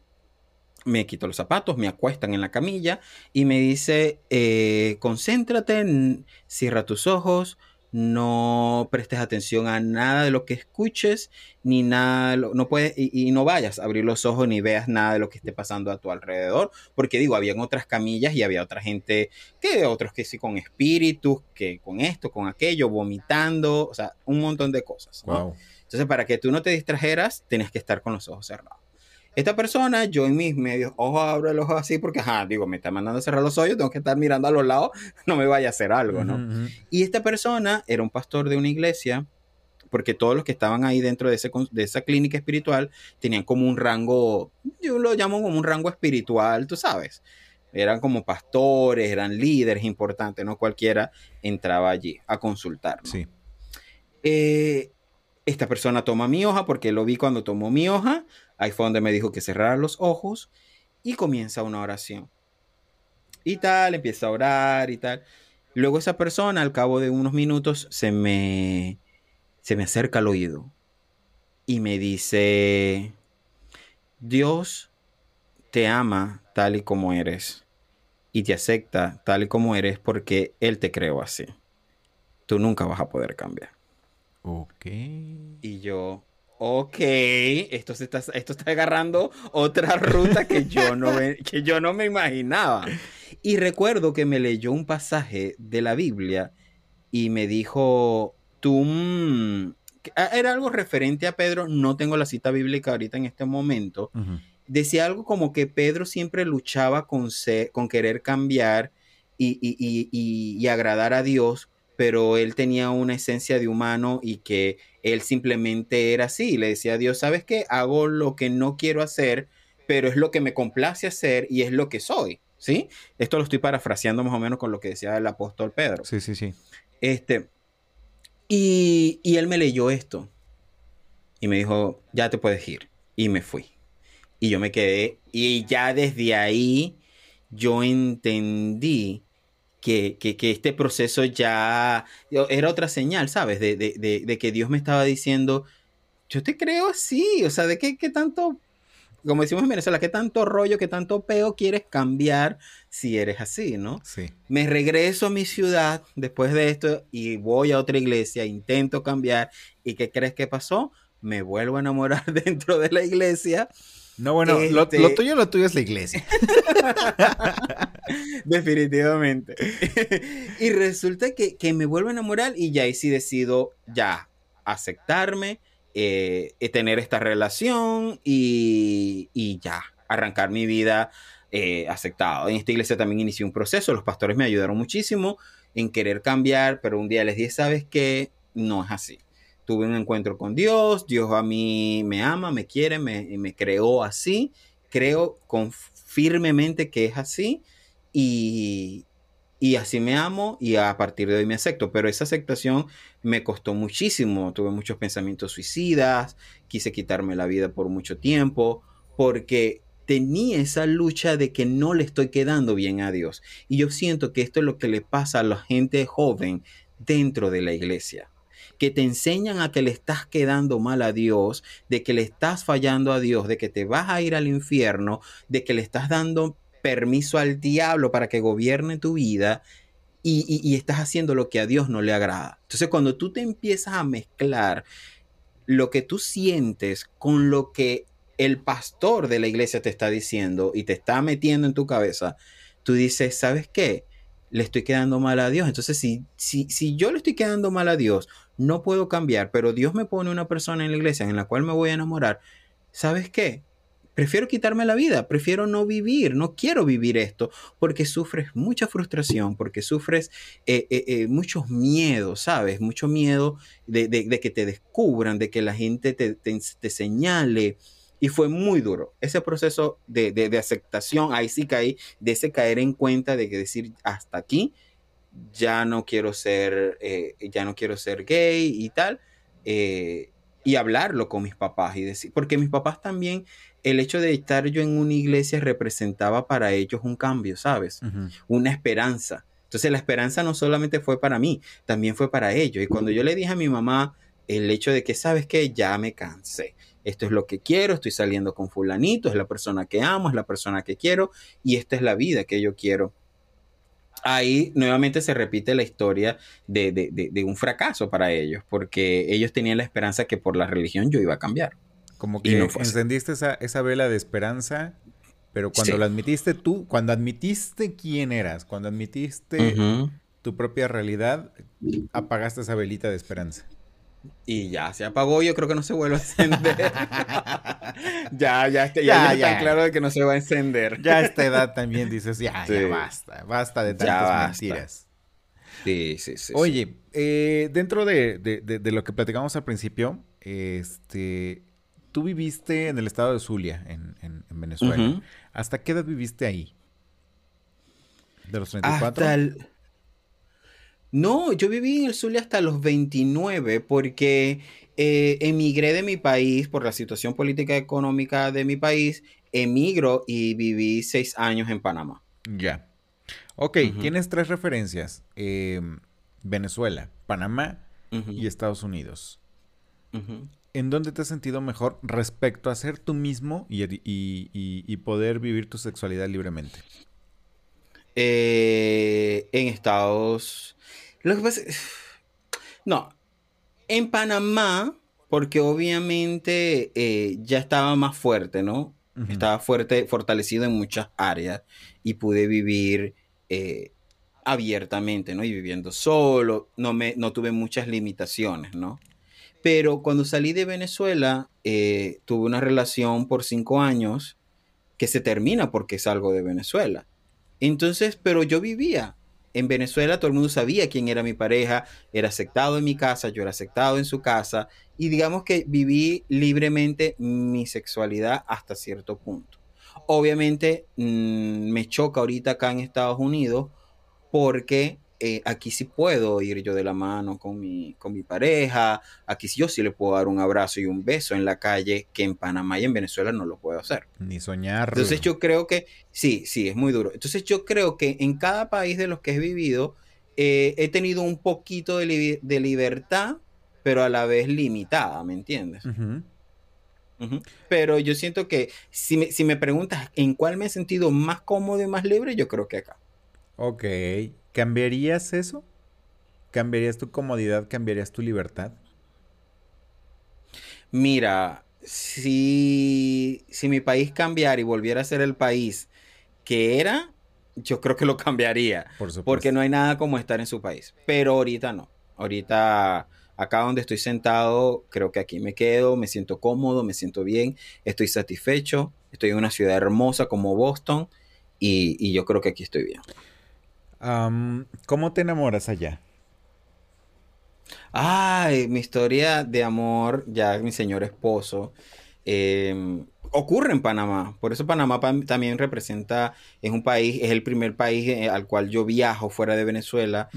me quito los zapatos, me acuestan en la camilla y me dice, eh, concéntrate, n- cierra tus ojos, no prestes atención a nada de lo que escuches, ni nada, no puedes, y, y no vayas a abrir los ojos ni veas nada de lo que esté pasando a tu alrededor, porque digo, habían otras camillas y había otra gente, que otros que sí con espíritus, que con esto, con aquello, vomitando, o sea, un montón de cosas. ¿no? Wow. Entonces, para que tú no te distrajeras, tenías que estar con los ojos cerrados. Esta persona, yo en mis medios ojos abro el ojo así porque, ajá, digo, me está mandando a cerrar los ojos, tengo que estar mirando a los lados, no me vaya a hacer algo, ¿no? Y esta persona era un pastor de una iglesia, porque todos los que estaban ahí dentro de, ese, de esa clínica espiritual tenían como un rango, yo lo llamo como un rango espiritual, tú sabes. Eran como pastores, eran líderes importantes, no cualquiera entraba allí a consultar. ¿no? Sí. Eh, esta persona toma mi hoja porque lo vi cuando tomó mi hoja. Ahí fue donde me dijo que cerrara los ojos y comienza una oración. Y tal, empieza a orar y tal. Luego esa persona, al cabo de unos minutos, se me, se me acerca al oído y me dice, Dios te ama tal y como eres y te acepta tal y como eres porque Él te creó así. Tú nunca vas a poder cambiar. Ok. Y yo, ok, esto, se está, esto está agarrando otra ruta que yo, no, ve- que yo no me imaginaba. Y recuerdo que me leyó un pasaje de la Biblia y me dijo, tú... mm", ah, Era algo referente a Pedro, no tengo la cita bíblica ahorita en este momento. Decía algo como que Pedro siempre luchaba con, con querer cambiar y- y- y- y agradar a Dios, pero él tenía una esencia de humano y que él simplemente era así. Le decía a Dios, ¿sabes qué? Hago lo que no quiero hacer, pero es lo que me complace hacer y es lo que soy. ¿Sí? Esto lo estoy parafraseando más o menos con lo que decía el apóstol Pedro. Sí, sí, sí. Este, y, y él me leyó esto. Y me dijo, ya te puedes ir. Y me fui. Y yo me quedé. Y ya desde ahí yo entendí que, que- que este proceso ya era otra señal, ¿sabes? De, de- de- de que Dios me estaba diciendo, yo te creo así. O sea, de qué, qué tanto, como decimos en Venezuela, qué tanto rollo, qué tanto peo quieres cambiar si eres así, ¿no? Sí. Me regreso a mi ciudad después de esto y voy a otra iglesia, intento cambiar. ¿Y qué crees que pasó? Me vuelvo a enamorar dentro de la iglesia. No, bueno, lo, Este- lo tuyo, lo tuyo es la iglesia. Definitivamente. y resulta que, que me vuelvo a enamorar y ya ahí sí decido ya aceptarme, eh, tener esta relación y, y ya arrancar mi vida eh, aceptado. En esta iglesia también inicié un proceso, los pastores me ayudaron muchísimo en querer cambiar, pero un día les dije, ¿sabes qué? No es así. Tuve un encuentro con Dios, Dios a mí me ama, me quiere, me, me creó así creo con firmemente que es así y, y así me amo y a partir de hoy me acepto. Pero esa aceptación me costó muchísimo. Tuve muchos pensamientos suicidas, quise quitarme la vida por mucho tiempo, porque tenía esa lucha de que no le estoy quedando bien a Dios. Y yo siento que esto es lo que le pasa a la gente joven dentro de la iglesia que te enseñan a que le estás quedando mal a Dios, de que le estás fallando a Dios, de que te vas a ir al infierno, de que le estás dando permiso al diablo para que gobierne tu vida y, estás haciendo lo que a Dios no le agrada. Entonces cuando tú te empiezas a mezclar lo que tú sientes con lo que el pastor de la iglesia te está diciendo y te está metiendo en tu cabeza, tú dices, ¿sabes qué? Le estoy quedando mal a Dios. Entonces, si, si, si yo le estoy quedando mal a Dios, no puedo cambiar, pero Dios me pone una persona en la iglesia en la cual me voy a enamorar, ¿sabes qué? Prefiero quitarme la vida, prefiero no vivir, no quiero vivir esto, porque sufres mucha frustración, porque sufres eh, eh, eh, muchos miedos, ¿sabes? Mucho miedo de, que te descubran, de que la gente te, señale. Y fue muy duro. Ese proceso de, de, aceptación, ahí sí caí, de ese caer en cuenta de que decir hasta aquí, ya no quiero ser, ya no quiero ser gay y tal. y hablarlo con mis papás y decir, porque mis papás también el hecho de estar yo en una iglesia representaba para ellos un cambio, ¿sabes? Una esperanza. Entonces la esperanza no solamente fue para mí, también fue para ellos. Y cuando yo le dije a mi mamá el hecho de que, ¿sabes qué? Ya me cansé. Esto es lo que quiero, estoy saliendo con fulanito, es la persona que amo, es la persona que quiero y esta es la vida que yo quiero. Ahí nuevamente se repite la historia de, de un fracaso para ellos, porque ellos tenían la esperanza que por la religión yo iba a cambiar. Como que encendiste esa, esa, vela de esperanza, pero cuando lo admitiste tú, cuando admitiste quién eras, cuando admitiste tu propia realidad, apagaste esa velita de esperanza. Y ya se apagó, yo creo que no se vuelve a encender. ya, ya, ya, ya, está claro de que no se va a encender. Ya a esta edad también dices, ya, ya basta, basta de tantas mentiras. Sí, sí, sí. Oye, eh, dentro de, de, lo que platicamos al principio, este, tú viviste en el estado de Zulia, en, Venezuela. ¿Hasta qué edad viviste ahí? ¿De los 34? Hasta el... No, yo viví en el Zulia hasta los 29 porque eh, emigré de mi país por la situación política y económica de mi país. Emigro y viví seis años en Panamá. Ya. Ok, tienes tres referencias. Em, Venezuela, Panamá y Estados Unidos. ¿en dónde te has sentido mejor respecto a ser tú mismo y, poder vivir tu sexualidad libremente? Eh, en Estados... Lo que pasa... No, en Panamá, porque obviamente eh, ya estaba más fuerte, ¿no? Estaba fuerte, fortalecido en muchas áreas y pude vivir eh, abiertamente, ¿no? Y viviendo solo, no, me, no tuve muchas limitaciones, ¿no? Pero cuando salí de Venezuela, eh, tuve una relación por cinco años que se termina porque salgo de Venezuela. Entonces, pero yo vivía en Venezuela, todo el mundo sabía quién era mi pareja, era aceptado en mi casa, yo era aceptado en su casa, y digamos que viví libremente mi sexualidad hasta cierto punto. Obviamente mm, me choca ahorita acá en Estados Unidos porque eh, aquí sí puedo ir yo de la mano con mi, con mi pareja, aquí sí yo sí le puedo dar un abrazo y un beso en la calle, que en Panamá y en Venezuela no lo puedo hacer. Ni soñar. Entonces yo creo que, sí, sí, es muy duro. Entonces yo creo que en cada país de los que he vivido, eh, he tenido un poquito de, libertad, pero a la vez limitada, ¿me entiendes? Pero yo siento que si me, si me preguntas en cuál me he sentido más cómodo y más libre, yo creo que acá. Ok. ¿Cambiarías eso? ¿Cambiarías tu comodidad? ¿Cambiarías tu libertad? Mira, si, si mi país cambiara y volviera a ser el país que era, yo creo que lo cambiaría. Por porque no hay nada como estar en su país. Pero ahorita no. Ahorita, acá donde estoy sentado, creo que aquí me quedo, me siento cómodo, me siento bien, estoy satisfecho. Estoy en una ciudad hermosa como Boston y, y yo creo que aquí estoy bien. ¿Cómo te enamoras allá? Ay, mi historia de amor, ya mi señor esposo. eh, ocurre en Panamá. Por eso Panamá pa- también representa, es un país, es el primer país eh, al cual yo viajo fuera de Venezuela,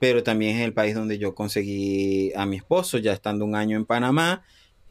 pero también es el país donde yo conseguí a mi esposo, ya estando un año en Panamá.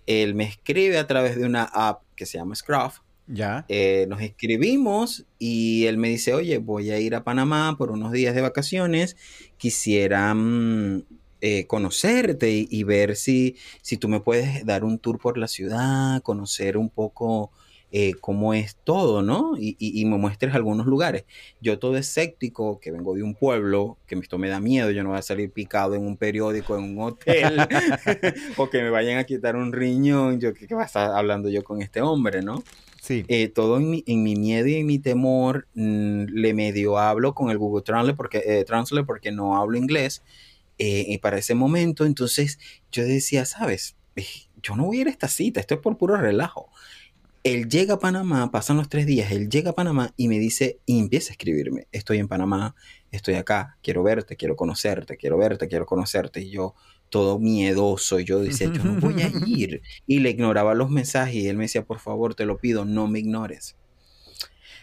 Él me escribe a través de una app que se llama Scruff. Ya. Eh, nos escribimos y él me dice, oye, voy a ir a Panamá por unos días de vacaciones, quisiera mm, eh, conocerte y, ver si, si tú me puedes dar un tour por la ciudad, conocer un poco eh, cómo es todo, ¿no? Y, y- me muestres algunos lugares. Yo todo escéptico, que vengo de un pueblo, que esto me da miedo, yo no voy a salir picado en un periódico, en un hotel, o que me vayan a quitar un riñón, yo, ¿qué, qué va a estar hablando yo con este hombre, ¿no? Sí. eh, todo en mi, en mi miedo y en mi temor mm, le medio hablo con el Google Translate porque, eh, Translate porque no hablo inglés eh, y para ese momento entonces yo decía, sabes, yo no voy a ir a esta cita, esto es por puro relajo. Él llega a Panamá, pasan los tres días, él llega a Panamá y me dice, y empieza a escribirme, estoy en Panamá, estoy acá, quiero verte, quiero conocerte, quiero verte, quiero conocerte. Y yo, todo miedoso, yo decía, yo no voy a ir. Y le ignoraba los mensajes y él me decía, por favor, te lo pido, no me ignores.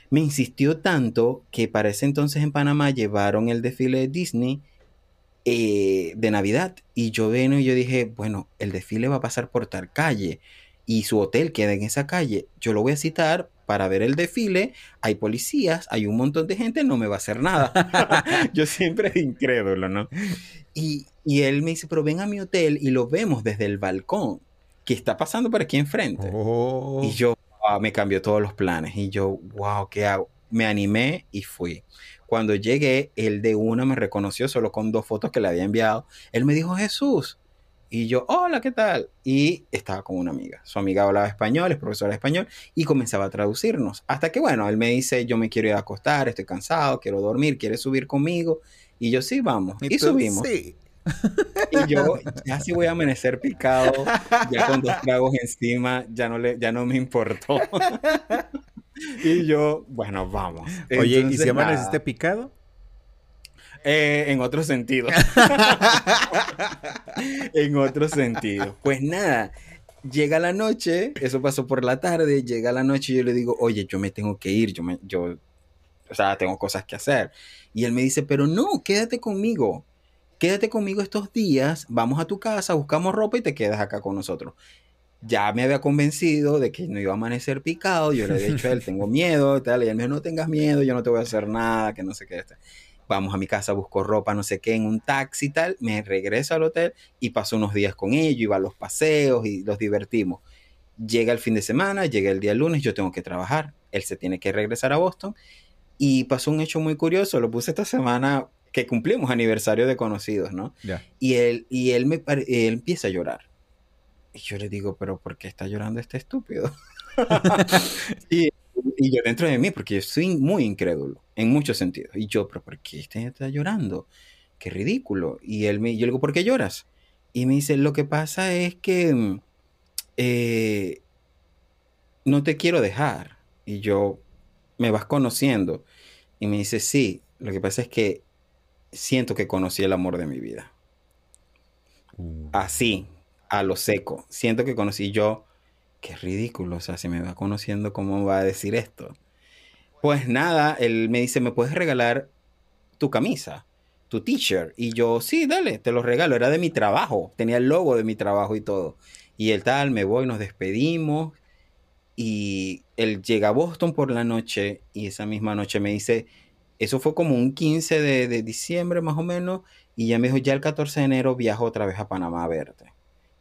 Me insistió tanto que para ese entonces en Panamá llevaron el desfile de Disney eh, de Navidad. Y yo veno y yo dije, bueno, el desfile va a pasar por tal calle y su hotel queda en esa calle. Yo lo voy a citar para ver el desfile. Hay policías, hay un montón de gente, no me va a hacer nada. yo siempre incrédulo, ¿no? Y, y él me dice, pero ven a mi hotel y lo vemos desde el balcón que está pasando por aquí enfrente. Oh. Y yo wow, me cambió todos los planes. Y yo, wow, ¿qué hago? Me animé y fui. Cuando llegué, él de una me reconoció solo con dos fotos que le había enviado. Él me dijo, Jesús. Y yo, hola, ¿qué tal? Y estaba con una amiga. Su amiga hablaba español, es profesora de español, y comenzaba a traducirnos. Hasta que, bueno, él me dice, yo me quiero ir a acostar, estoy cansado, quiero dormir, ¿quieres subir conmigo? Y yo, sí, vamos. Y, tú, subimos. Sí. Y yo ya sí voy a amanecer picado, ya con dos tragos encima, ya no, le, ya no me importó. y yo, bueno, vamos. Oye, ¿y Entonces, si amaneciste nada, picado? Eh, en otro sentido. en otro sentido. Pues nada, llega la noche, eso pasó por la tarde, llega la noche y yo le digo, oye, yo me tengo que ir, yo, me, yo, o sea, tengo cosas que hacer. Y él me dice, pero no, quédate conmigo. Quédate conmigo estos días, vamos a tu casa, buscamos ropa y te quedas acá con nosotros. Ya me había convencido de que no iba a amanecer picado, yo le había dicho a él, tengo miedo, y tal, y él me dijo, no tengas miedo, yo no te voy a hacer nada, que no sé qué. Este. Vamos a mi casa, busco ropa, no sé qué, en un taxi y tal, me regreso al hotel y paso unos días con ellos, iba a los paseos y los divertimos. Llega el fin de semana, llega el día lunes, yo tengo que trabajar, él se tiene que regresar a Boston y pasó un hecho muy curioso, lo puse esta semana que cumplimos aniversario de conocidos, ¿no? Ya. Y él, y él, me, él empieza a llorar. Y yo le digo, pero ¿por qué está llorando este estúpido? y, y yo dentro de mí, porque yo soy muy incrédulo, en muchos sentidos. Y yo, pero ¿por qué este está llorando? Qué ridículo. Y él me, yo le digo, ¿por qué lloras? Y me dice, lo que pasa es que mm, eh, no te quiero dejar. Y yo, me vas conociendo. Y me dice, sí, lo que pasa es que siento que conocí el amor de mi vida. Uh, Así, a lo seco. Siento que conocí yo. Qué ridículo, o sea, si me va conociendo, ¿cómo va a decir esto? Pues nada, él me dice, ¿me puedes regalar tu camisa, tu t-shirt? Y yo, sí, dale, te lo regalo. Era de mi trabajo, tenía el logo de mi trabajo y todo. Y él tal, me voy, nos despedimos. Y él llega a Boston por la noche y esa misma noche me dice, eso fue como un 15 de, de diciembre más o menos, y ya me dijo, ya el 14 de enero viajo otra vez a Panamá a verte.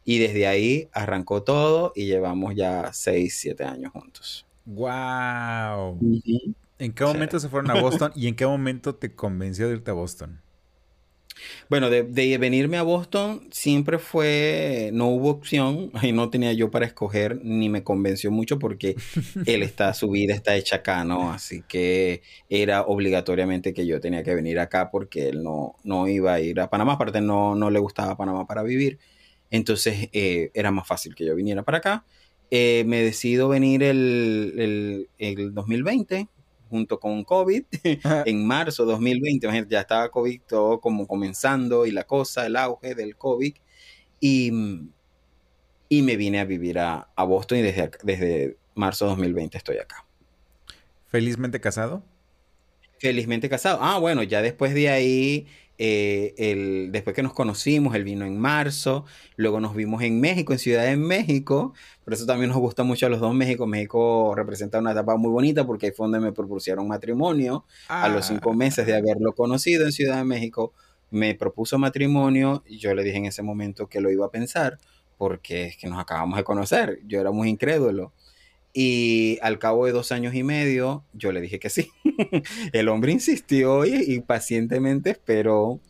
Y desde ahí arrancó todo y llevamos ya 6, 7 años juntos. ¡Wow! ¿En qué momento se fueron a Boston y en qué momento te convenció de irte a Boston? Bueno, de, de venirme a Boston siempre fue, no hubo opción, y no tenía yo para escoger, ni me convenció mucho porque él está, su vida está hecha acá, ¿no? Así que era obligatoriamente que yo tenía que venir acá porque él no, no iba a ir a Panamá, aparte no, no le gustaba Panamá para vivir, entonces eh, era más fácil que yo viniera para acá. Eh, me decido venir el, el, el 2020 junto con COVID, en marzo 2020, imagínate, ya estaba COVID todo como comenzando y la cosa, el auge del COVID. Y, y me vine a vivir a, a Boston y desde, desde marzo de 2020 estoy acá. ¿Felizmente casado? Felizmente casado. Ah, bueno, ya después de ahí, eh, el, después que nos conocimos, él vino en marzo, luego nos vimos en México, en Ciudad de México, por eso también nos gusta mucho a los dos México. México representa una etapa muy bonita porque ahí fue donde me propusieron matrimonio. A los cinco meses de haberlo conocido en Ciudad de México, me propuso matrimonio y yo le dije en ese momento que lo iba a pensar porque es que nos acabamos de conocer. Yo era muy incrédulo. Y al cabo de dos años y medio, yo le dije que sí. el hombre insistió y, pacientemente esperó.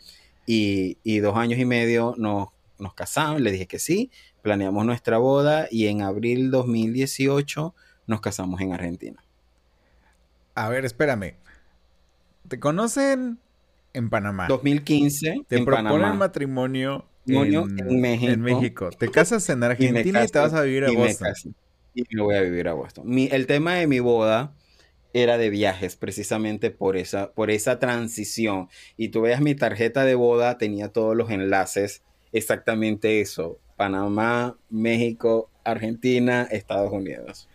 Y, y, dos años y medio nos, nos casamos, le dije que sí, planeamos nuestra boda y en abril 2018 nos casamos en Argentina. A ver, espérame. ¿Te conocen en Panamá? 2015. Te proponen matrimonio en, México. en, México. Te casas en Argentina y, te vas a vivir a Boston y me voy a vivir a Boston. el tema de mi boda era de viajes, precisamente por esa, por esa transición. Y tú veas mi tarjeta de boda, tenía todos los enlaces, exactamente eso. Panamá, México, Argentina, Estados Unidos.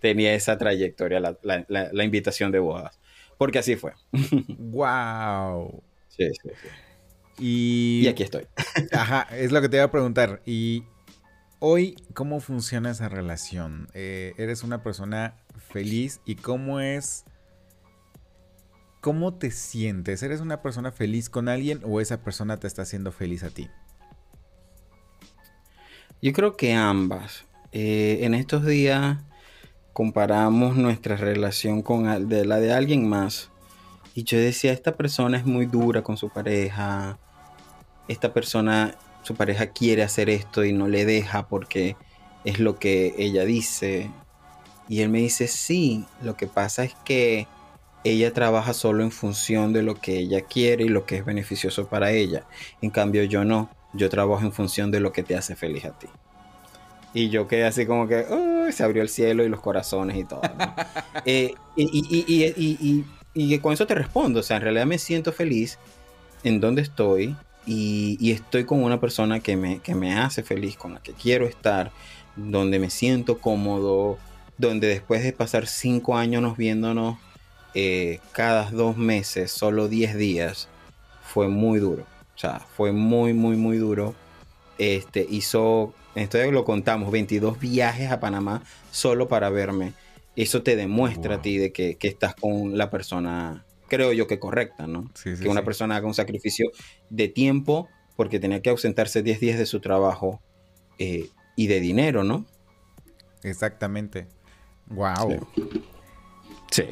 Tenía esa trayectoria, la, invitación de bodas. Porque así fue. ¡Wow! Sí, sí, sí. Y... y aquí estoy. Ajá, es lo que te iba a preguntar. Y Hoy, ¿cómo funciona esa relación? Eh, ¿Eres una persona feliz? ¿Y cómo es... ¿Cómo te sientes? ¿Eres una persona feliz con alguien o esa persona te está haciendo feliz a ti? Yo creo que ambas. Eh, en estos días comparamos nuestra relación con de la de alguien más. Y yo decía, esta persona es muy dura con su pareja. Esta persona su pareja quiere hacer esto y no le deja porque es lo que ella dice. Y él me dice, sí, lo que pasa es que ella trabaja solo en función de lo que ella quiere y lo que es beneficioso para ella. En cambio yo no, yo trabajo en función de lo que te hace feliz a ti. Y yo quedé así como que, se abrió el cielo y los corazones y todo. Eh, y, y, y, con eso te respondo, o sea, en realidad me siento feliz en donde estoy, y, estoy con una persona que me, que me hace feliz, con la que quiero estar, donde me siento cómodo, donde después de pasar cinco años nos viéndonos eh, cada dos meses, solo diez días, fue muy duro. O sea, fue muy, muy, muy duro. Este, hizo, esto lo contamos, 22 viajes a Panamá solo para verme. Eso te demuestra a ti de que, que estás con la persona creo yo que correcta, ¿no? que una persona haga un sacrificio de tiempo porque tenía que ausentarse 10 días de su trabajo eh, y de dinero, ¿no? Exactamente. Wow. Sí.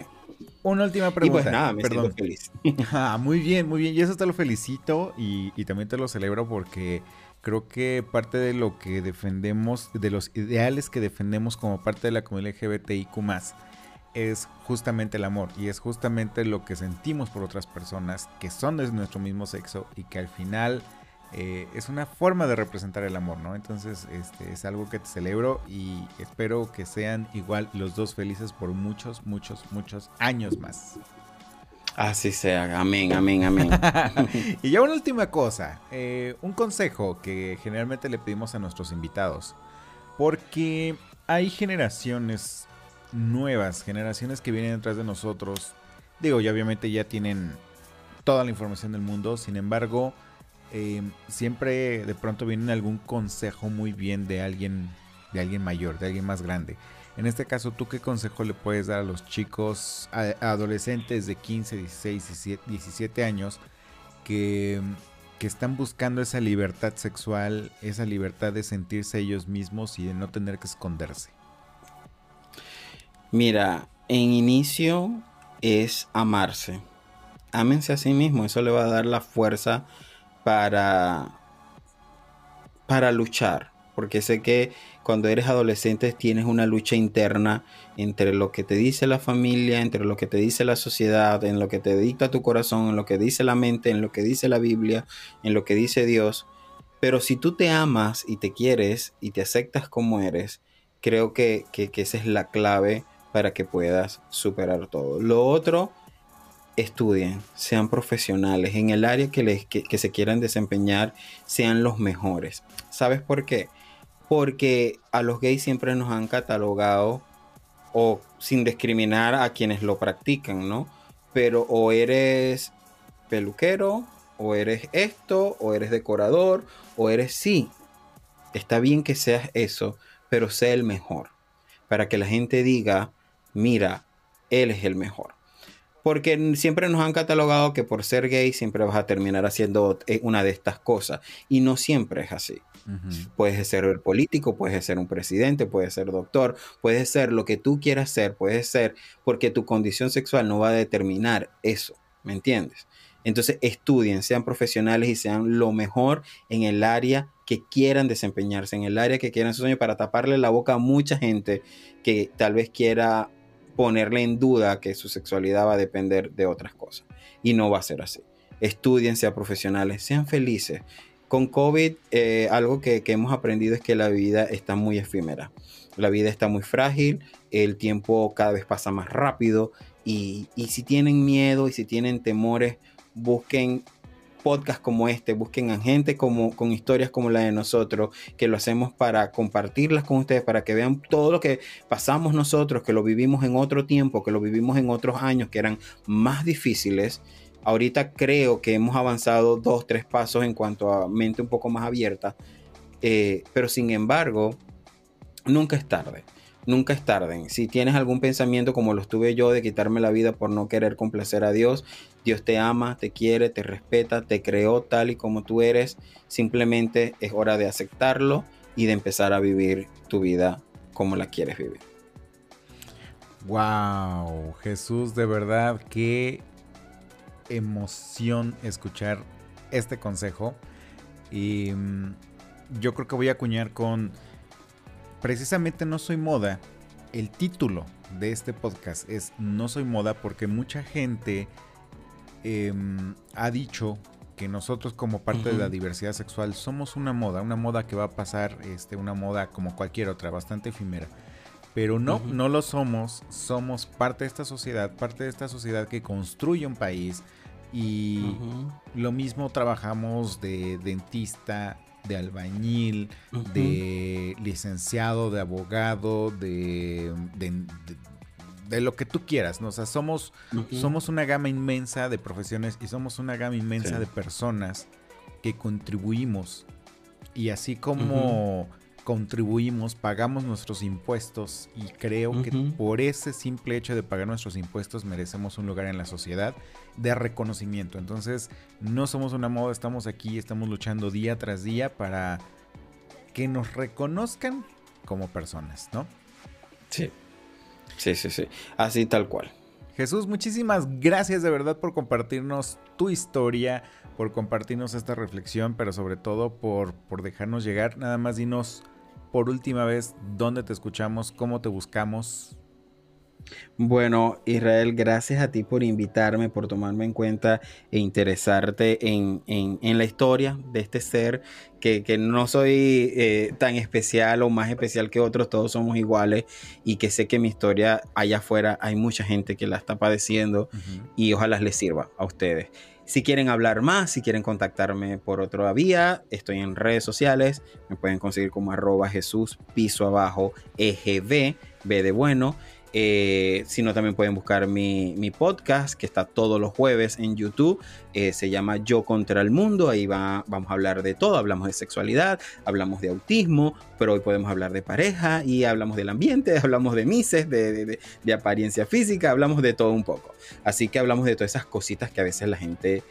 Una última pregunta. Y pues nada, me Perdón. siento feliz. ah, muy bien, muy bien. Y eso te lo felicito y, y también te lo celebro porque creo que parte de lo que defendemos, de los ideales que defendemos como parte de la comunidad LGBTIQ es justamente el amor y es justamente lo que sentimos por otras personas que son de nuestro mismo sexo y que al final eh, es una forma de representar el amor, ¿no? Entonces este, es algo que te celebro y espero que sean igual los dos felices por muchos, muchos, muchos años más. Así sea, amén, amén, amén. y ya una última cosa, eh, un consejo que generalmente le pedimos a nuestros invitados, porque hay generaciones nuevas generaciones que vienen detrás de nosotros, digo, ya obviamente ya tienen toda la información del mundo, sin embargo, eh, siempre de pronto viene algún consejo muy bien de alguien, de alguien mayor, de alguien más grande. En este caso, ¿tú qué consejo le puedes dar a los chicos, adolescentes de 15, 16, 17 años que, que están buscando esa libertad sexual, esa libertad de sentirse ellos mismos y de no tener que esconderse? Mira, en inicio es amarse. Ámense a sí mismo, eso le va a dar la fuerza para para luchar, porque sé que cuando eres adolescente tienes una lucha interna entre lo que te dice la familia, entre lo que te dice la sociedad, en lo que te dicta tu corazón, en lo que dice la mente, en lo que dice la Biblia, en lo que dice Dios. Pero si tú te amas y te quieres y te aceptas como eres, creo que, que esa es la clave para que puedas superar todo. Lo otro, estudien, sean profesionales en el área que, les, que, se quieran desempeñar, sean los mejores. ¿Sabes por qué? porque a los gays siempre nos han catalogado o sin discriminar a quienes lo practican, ¿no? Pero o eres peluquero, o eres esto, o eres decorador, o eres sí. Está bien que seas eso, pero sé el mejor. Para que la gente diga, mira, él es el mejor. Porque siempre nos han catalogado que por ser gay siempre vas a terminar haciendo eh, una de estas cosas. Y no siempre es así. Puedes ser político, puedes ser un presidente, puedes ser doctor, puedes ser lo que tú quieras ser, puedes ser porque tu condición sexual no va a determinar eso, ¿me entiendes? Entonces estudien, sean profesionales y sean lo mejor en el área que quieran desempeñarse, en el área que quieran su sueño para taparle la boca a mucha gente que tal vez quiera ponerle en duda que su sexualidad va a depender de otras cosas. Y no va a ser así. Estudien, sean profesionales, sean felices. Con COVID, eh, algo que, que hemos aprendido es que la vida está muy efímera. La vida está muy frágil, el tiempo cada vez pasa más rápido y, y si tienen miedo y si tienen temores, busquen podcasts como este, busquen a gente como, con historias como la de nosotros, que lo hacemos para compartirlas con ustedes, para que vean todo lo que pasamos nosotros, que lo vivimos en otro tiempo, que lo vivimos en otros años que eran más difíciles. Ahorita creo que hemos avanzado dos, tres pasos en cuanto a mente un poco más abierta, eh, pero sin embargo, nunca es tarde. Nunca es tarde. Si tienes algún pensamiento como lo tuve yo de quitarme la vida por no querer complacer a Dios, Dios te ama, te quiere, te respeta, te creó tal y como tú eres. Simplemente es hora de aceptarlo y de empezar a vivir tu vida como la quieres vivir. Wow, Jesús, de verdad, qué emoción escuchar este consejo. Y mm, yo creo que voy a acuñar con precisamente no soy moda. El título de este podcast es No soy moda porque mucha gente em, ha dicho que nosotros como parte de la diversidad sexual somos una moda, una moda que va a pasar, este, una moda como cualquier otra, bastante efímera. Pero no, no lo somos, somos parte de esta sociedad, parte de esta sociedad que construye un país y lo mismo trabajamos de dentista, de albañil, de licenciado, de abogado, de, de, lo que tú quieras, ¿no? O sea, somos, somos una gama inmensa de profesiones y somos una gama inmensa de personas que contribuimos. Y así como contribuimos, pagamos nuestros impuestos y creo que por ese simple hecho de pagar nuestros impuestos merecemos un lugar en la sociedad de reconocimiento. Entonces, no somos una moda, estamos aquí, estamos luchando día tras día para que nos reconozcan como personas, ¿no? Sí. Sí, sí, sí. Así tal cual. Jesús, muchísimas gracias de verdad por compartirnos tu historia, por compartirnos esta reflexión, pero sobre todo por, por dejarnos llegar. Nada más dinos por última vez dónde te escuchamos, cómo te buscamos. Bueno, Israel, gracias a ti por invitarme, por tomarme en cuenta e interesarte en, la historia de este ser, que, no soy eh, tan especial o más especial que otros, todos somos iguales y que sé que mi historia allá afuera hay mucha gente que la está padeciendo y ojalá les sirva a ustedes. Si quieren hablar más, si quieren contactarme por otra vía, estoy en redes sociales. Me pueden conseguir como arroba Jesús piso abajo EGB, de bueno. Eh, si no, también pueden buscar mi, podcast que está todos los jueves en YouTube. Eh, se llama Yo contra el Mundo. Ahí va, vamos a hablar de todo. Hablamos de sexualidad, hablamos de autismo, pero hoy podemos hablar de pareja y hablamos del ambiente, hablamos de mises, de, apariencia física, hablamos de todo un poco. Así que hablamos de todas esas cositas que a veces la gente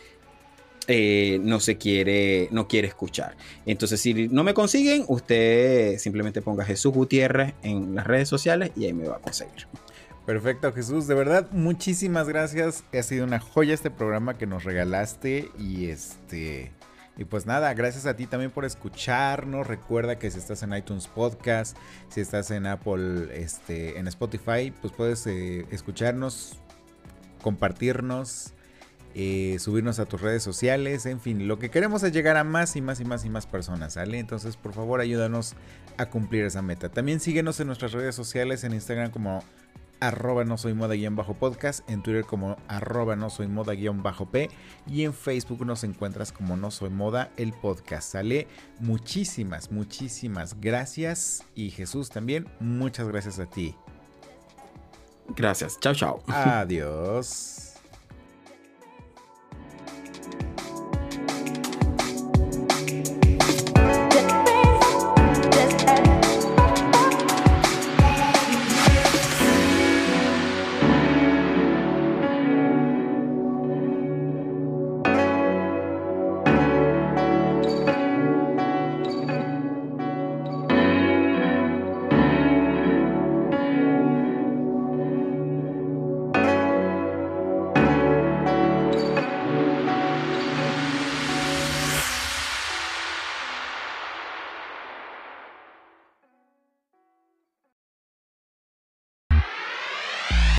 eh, no se quiere, no quiere escuchar. Entonces, si no me consiguen, usted simplemente ponga Jesús Gutiérrez en las redes sociales y ahí me va a conseguir. Perfecto, Jesús. De verdad, muchísimas gracias. Ha sido una joya este programa que nos regalaste. Y este. Y pues nada, gracias a ti también por escucharnos. Recuerda que si estás en iTunes Podcast, si estás en Apple, este, en Spotify, pues puedes eh, escucharnos, compartirnos eh, subirnos a tus redes sociales, en fin, lo que queremos es llegar a más y más y más y más personas, ¿sale? Entonces, por favor, ayúdanos a cumplir esa meta. También síguenos en nuestras redes sociales, en Instagram como arroba no soy moda guion bajo podcast, en Twitter como arroba no soy moda guion bajo P y en Facebook nos encuentras como no soy moda el podcast. Sale muchísimas, muchísimas gracias y Jesús también, muchas gracias a ti. Gracias. Chao, chao. Adiós.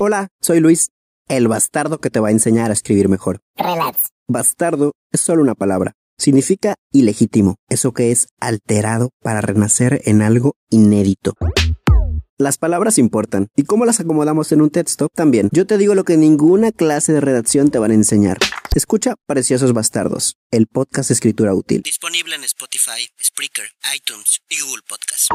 Hola, soy Luis, el bastardo que te va a enseñar a escribir mejor. Relax. Bastardo es solo una palabra. Significa ilegítimo, eso que es alterado para renacer en algo inédito. Las palabras importan, y cómo las acomodamos en un texto también. Yo te digo lo que ninguna clase de redacción te van a enseñar. Escucha Preciosos Bastardos, el podcast de escritura útil. Disponible en Spotify, Spreaker, iTunes y Google Podcast.